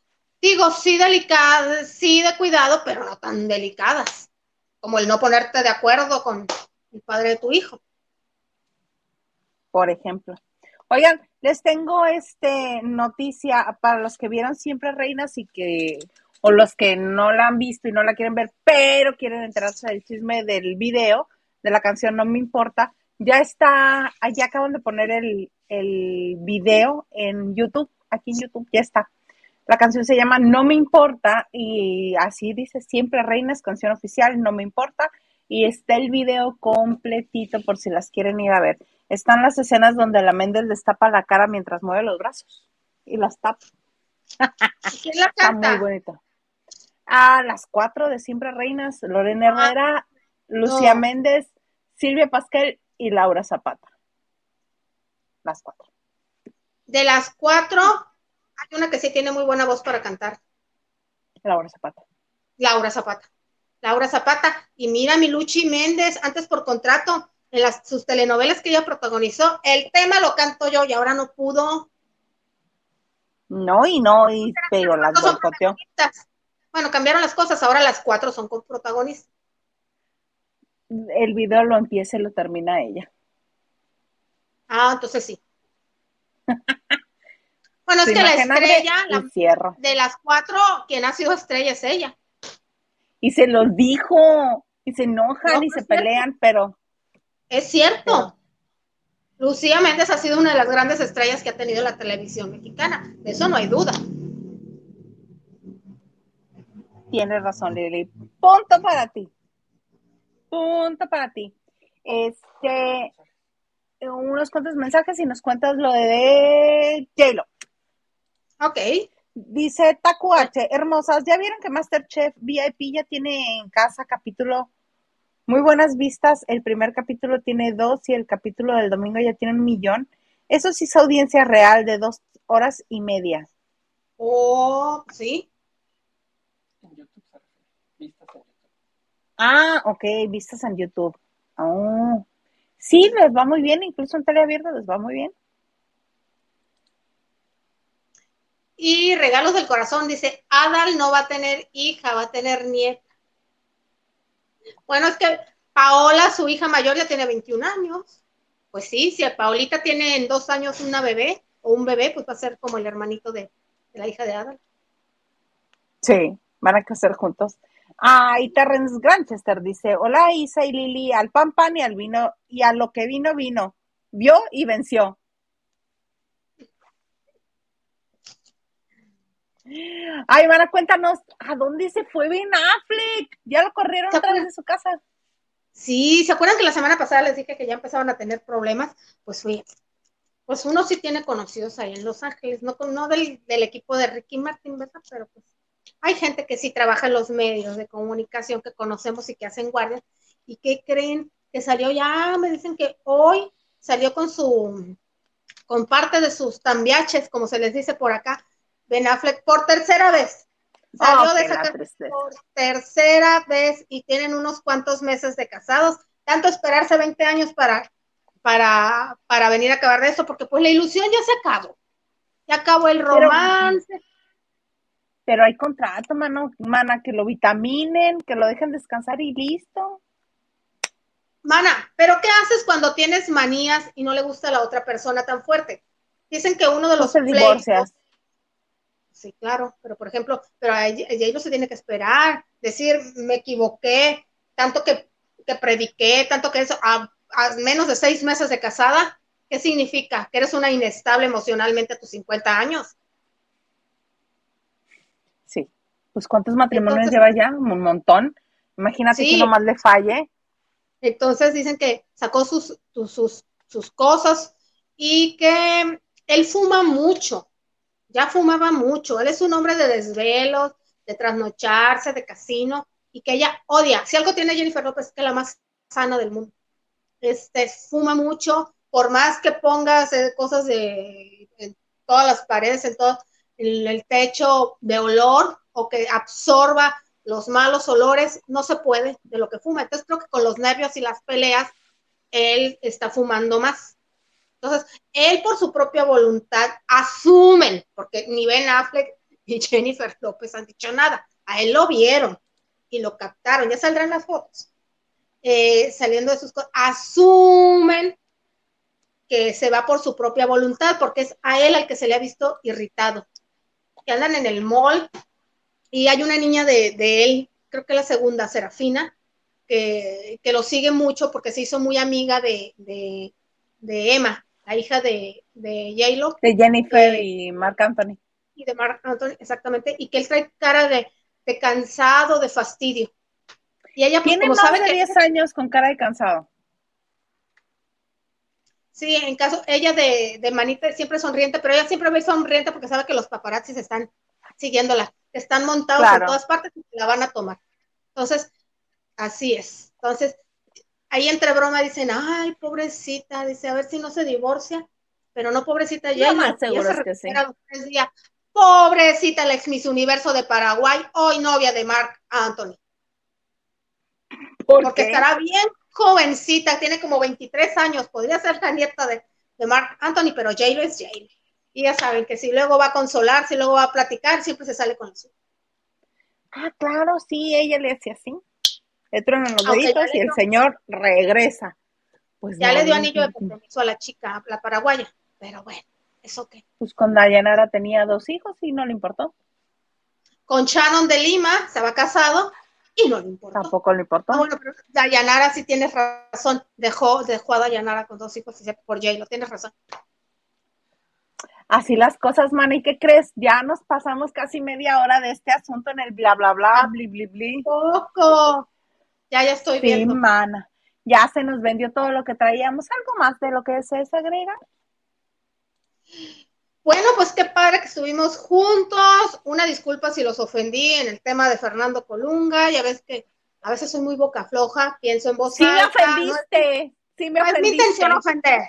digo, sí delicadas, sí de cuidado, pero no tan delicadas, como el no ponerte de acuerdo con el padre de tu hijo. Por ejemplo. Oigan, les tengo este noticia para los que vieron siempre Reinas y que o los que no la han visto y no la quieren ver, pero quieren enterarse del chisme del video de la canción No me importa. Ya está, ya acaban de poner el, el video en YouTube, aquí en YouTube ya está. La canción se llama No me importa y así dice siempre Reinas, canción oficial, No me importa. Y está el video completito por si las quieren ir a ver. Están las escenas donde la Méndez les tapa la cara mientras mueve los brazos y las tapa. [laughs] ¿Quién la canta? Está muy bonito. A las cuatro de Siempre Reinas, Lorena Ah, Herrera, Lucía. Méndez, Silvia Pasquel y Laura Zapata. Las cuatro. De las cuatro, hay una que sí tiene muy buena voz para cantar. Laura Zapata. Laura Zapata. Laura Zapata. Y mira, mi Luchi Méndez, antes por contrato, en las, sus telenovelas que ella protagonizó, el tema lo canto yo y ahora no pudo. No, y no, y pero las boicoteó. Bueno, cambiaron las cosas, ahora las cuatro son con protagonistas. El video lo empieza y lo termina ella. Ah, entonces sí. [laughs] bueno, es que la estrella, la- de las cuatro, quien ha sido estrella es ella. Y se los dijo, y se enojan No, y no se pelean, pero Es cierto. Lucía Méndez ha sido una de las grandes estrellas que ha tenido la televisión mexicana. De eso no hay duda. tienes razón, Lili. Punto para ti. Punto para ti. Este, unos cuantos mensajes y nos cuentas lo de J-Lo. Ok. Dice Taku H, hermosas, ¿ya vieron que Masterchef VIP ya tiene en casa capítulo? Muy buenas vistas, el primer capítulo tiene dos y el capítulo del domingo ya tiene un millón. Eso sí es audiencia real de dos horas y media. Oh, sí. En YouTube se refiere. Vistas en YouTube. Ah, ok, vistas en YouTube. Oh. Sí, les va muy bien, incluso en teleabierta les va muy bien. Y regalos del corazón dice, Adal no va a tener hija, va a tener nieta. Bueno, es que Paola, su hija mayor, ya tiene 21 años. Pues sí, si Paolita tiene en dos años una bebé o un bebé, pues va a ser como el hermanito de, de la hija de Adal. Sí, van a crecer juntos. Ah, y Terrence Granchester dice, hola Isa y Lili, al pan pan y al vino, y a lo que vino vino, vio y venció. Ay, Mara, cuéntanos, ¿a dónde se fue Ben Affleck? Ya lo corrieron ¿Se otra vez de su casa. Sí, ¿se acuerdan que la semana pasada les dije que ya empezaban a tener problemas? Pues fui, pues uno sí tiene conocidos ahí en Los Ángeles, no, no del, del equipo de Ricky Martin, ¿verdad? Pero pues hay gente que sí trabaja en los medios de comunicación que conocemos y que hacen guardia y que creen que salió ya, me dicen que hoy salió con su, con parte de sus tambiaches, como se les dice por acá, Ben Affleck por tercera vez. Salió Oh, de esa casa por tercera vez y tienen unos cuantos meses de casados. Tanto esperarse 20 años para, para, para venir a acabar de eso, porque pues la ilusión ya se acabó. Ya acabó el romance. Pero hay contrato, mano, mana, que lo vitaminen, que lo dejen descansar y listo. Mana, pero ¿qué haces cuando tienes manías y no le gusta a la otra persona tan fuerte? Dicen que uno de No los se pleitos- divorcias. Sí, claro, pero por ejemplo, pero a no se tiene que esperar, decir, me equivoqué, tanto que, que prediqué, tanto que eso, a, a menos de seis meses de casada, ¿qué significa? Que eres una inestable emocionalmente a tus 50 años. Sí. Pues ¿cuántos matrimonios Entonces- lleva ya? Un montón. Imagínate Sí. que nomás le falle. Entonces dicen que sacó sus, sus, sus cosas y que él fuma mucho, ya fumaba mucho, él es un hombre de desvelos, de trasnocharse, de casino, y que ella odia. Si algo tiene Jennifer López que es la más sana del mundo. Este, fuma mucho, por más que pongas eh, cosas de en todas las paredes, en todo el, el techo de olor, o que absorba los malos olores, no se puede de lo que fuma. Entonces creo que con los nervios y las peleas, él está fumando más. Entonces, él por su propia voluntad asumen, porque ni Ben Affleck ni [laughs] Jennifer López han dicho nada. A él lo vieron y lo captaron, ya saldrán las fotos. Eh, saliendo de sus cosas, asumen que se va por su propia voluntad, porque es a él al que se le ha visto irritado. Que andan en el mall y hay una niña de, él, creo que la segunda, Serafina, que, que, lo sigue mucho porque se hizo muy amiga de, de Emma, la hija de, de J-Lo. De Jennifer y Mark Anthony. y de Mark Anthony, exactamente, y que él trae cara de, de cansado, de fastidio. Y ella, pues, Tiene como más sabe de que 10 años con cara de cansado. Sí, en caso, ella de, de manita siempre sonriente, pero ella siempre ve sonriente porque sabe que los paparazzis están siguiéndola, están montados Claro. en todas partes y la van a tomar. Entonces, así es. Entonces, ahí entre broma dicen, ay, pobrecita, dice, a ver si no se divorcia, pero no pobrecita Lo ya. más seguro es que sí. Tres días. Pobrecita la ex Miss Universo de Paraguay, hoy novia de Mark Anthony. ¿Por porque qué? estará bien jovencita, tiene como 23 años, podría ser la nieta de, de Mark Anthony, pero J-Lo es J-Lo. Y ya saben que si luego va a consolar, si luego va a platicar, siempre se sale con el suyo. Ah, claro, sí, ella le hace así. Le truenan los deditos y el señor regresa. Pues Ya no, le dio anillo de compromiso a la chica, a la paraguaya, pero bueno, eso qué. Pues con Dayanara tenía dos hijos y no le importó. Con Shannon de Lima se va casado y no le importó. Tampoco le importó. Ah, bueno, pero Dayanara sí tienes razón, dejó, dejó a Dayanara con dos hijos y se- por J-Lo, tienes razón. Así las cosas, mana. ¿Y qué crees? Ya nos pasamos casi media hora de este asunto en el bla, bla, bla, bli, bli, bli. Poco. Ya, ya estoy Sí, viendo. mana. Ya se nos vendió todo lo que traíamos. ¿Algo más de lo que se desagrega? Bueno, pues qué padre que estuvimos juntos. Una disculpa si los ofendí en el tema de Fernando Colunga. Ya ves que a veces soy muy boca floja, pienso en voz Sí me alta. No, ofendiste. Sí me no es mi ofendiste. intención ofender.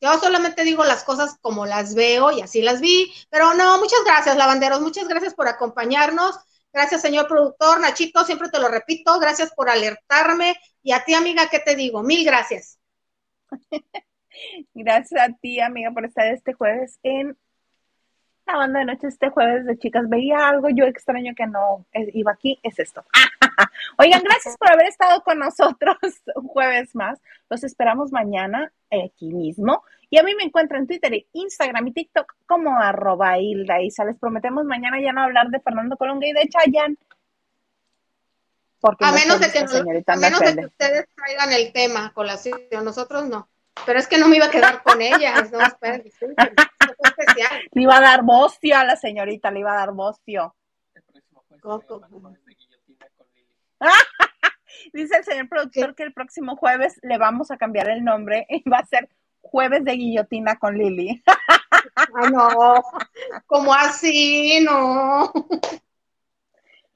Yo solamente digo las cosas como las veo y así las vi. Pero no, muchas gracias, lavanderos. Muchas gracias por acompañarnos. Gracias, señor productor. Nachito, siempre te lo repito. Gracias por alertarme. Y a ti, amiga, ¿qué te digo? Mil gracias. [laughs] Gracias a ti, amiga, por estar este jueves en la banda de noche. Este jueves de chicas veía algo yo extraño que no eh, iba aquí. Es esto. [laughs] Oigan, gracias por haber estado con nosotros [laughs] un jueves más. Los esperamos mañana aquí mismo. Y a mí me encuentran en Twitter, Instagram y TikTok como arroba Hilda Isa. Les prometemos mañana ya no hablar de Fernando Colunga y de Chayanne. Porque A no menos de que, a me menos de que ustedes traigan el tema a colación, nosotros no. Pero es que no me iba a quedar con ellas, no, esperen, disculpen, especial. Le iba a dar bocio a la señorita, le iba a dar bocio. El próximo jueves Coco. [laughs] Dice el señor productor que el próximo jueves le vamos a cambiar el nombre y va a ser Jueves de Guillotina con Lili. Ah, no, como así, no.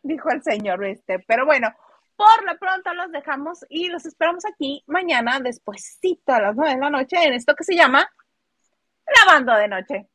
Dijo el señor este. Pero bueno, por lo pronto los dejamos y los esperamos aquí mañana, despuesito a las nueve de la noche, en esto que se llama Lavando de Noche.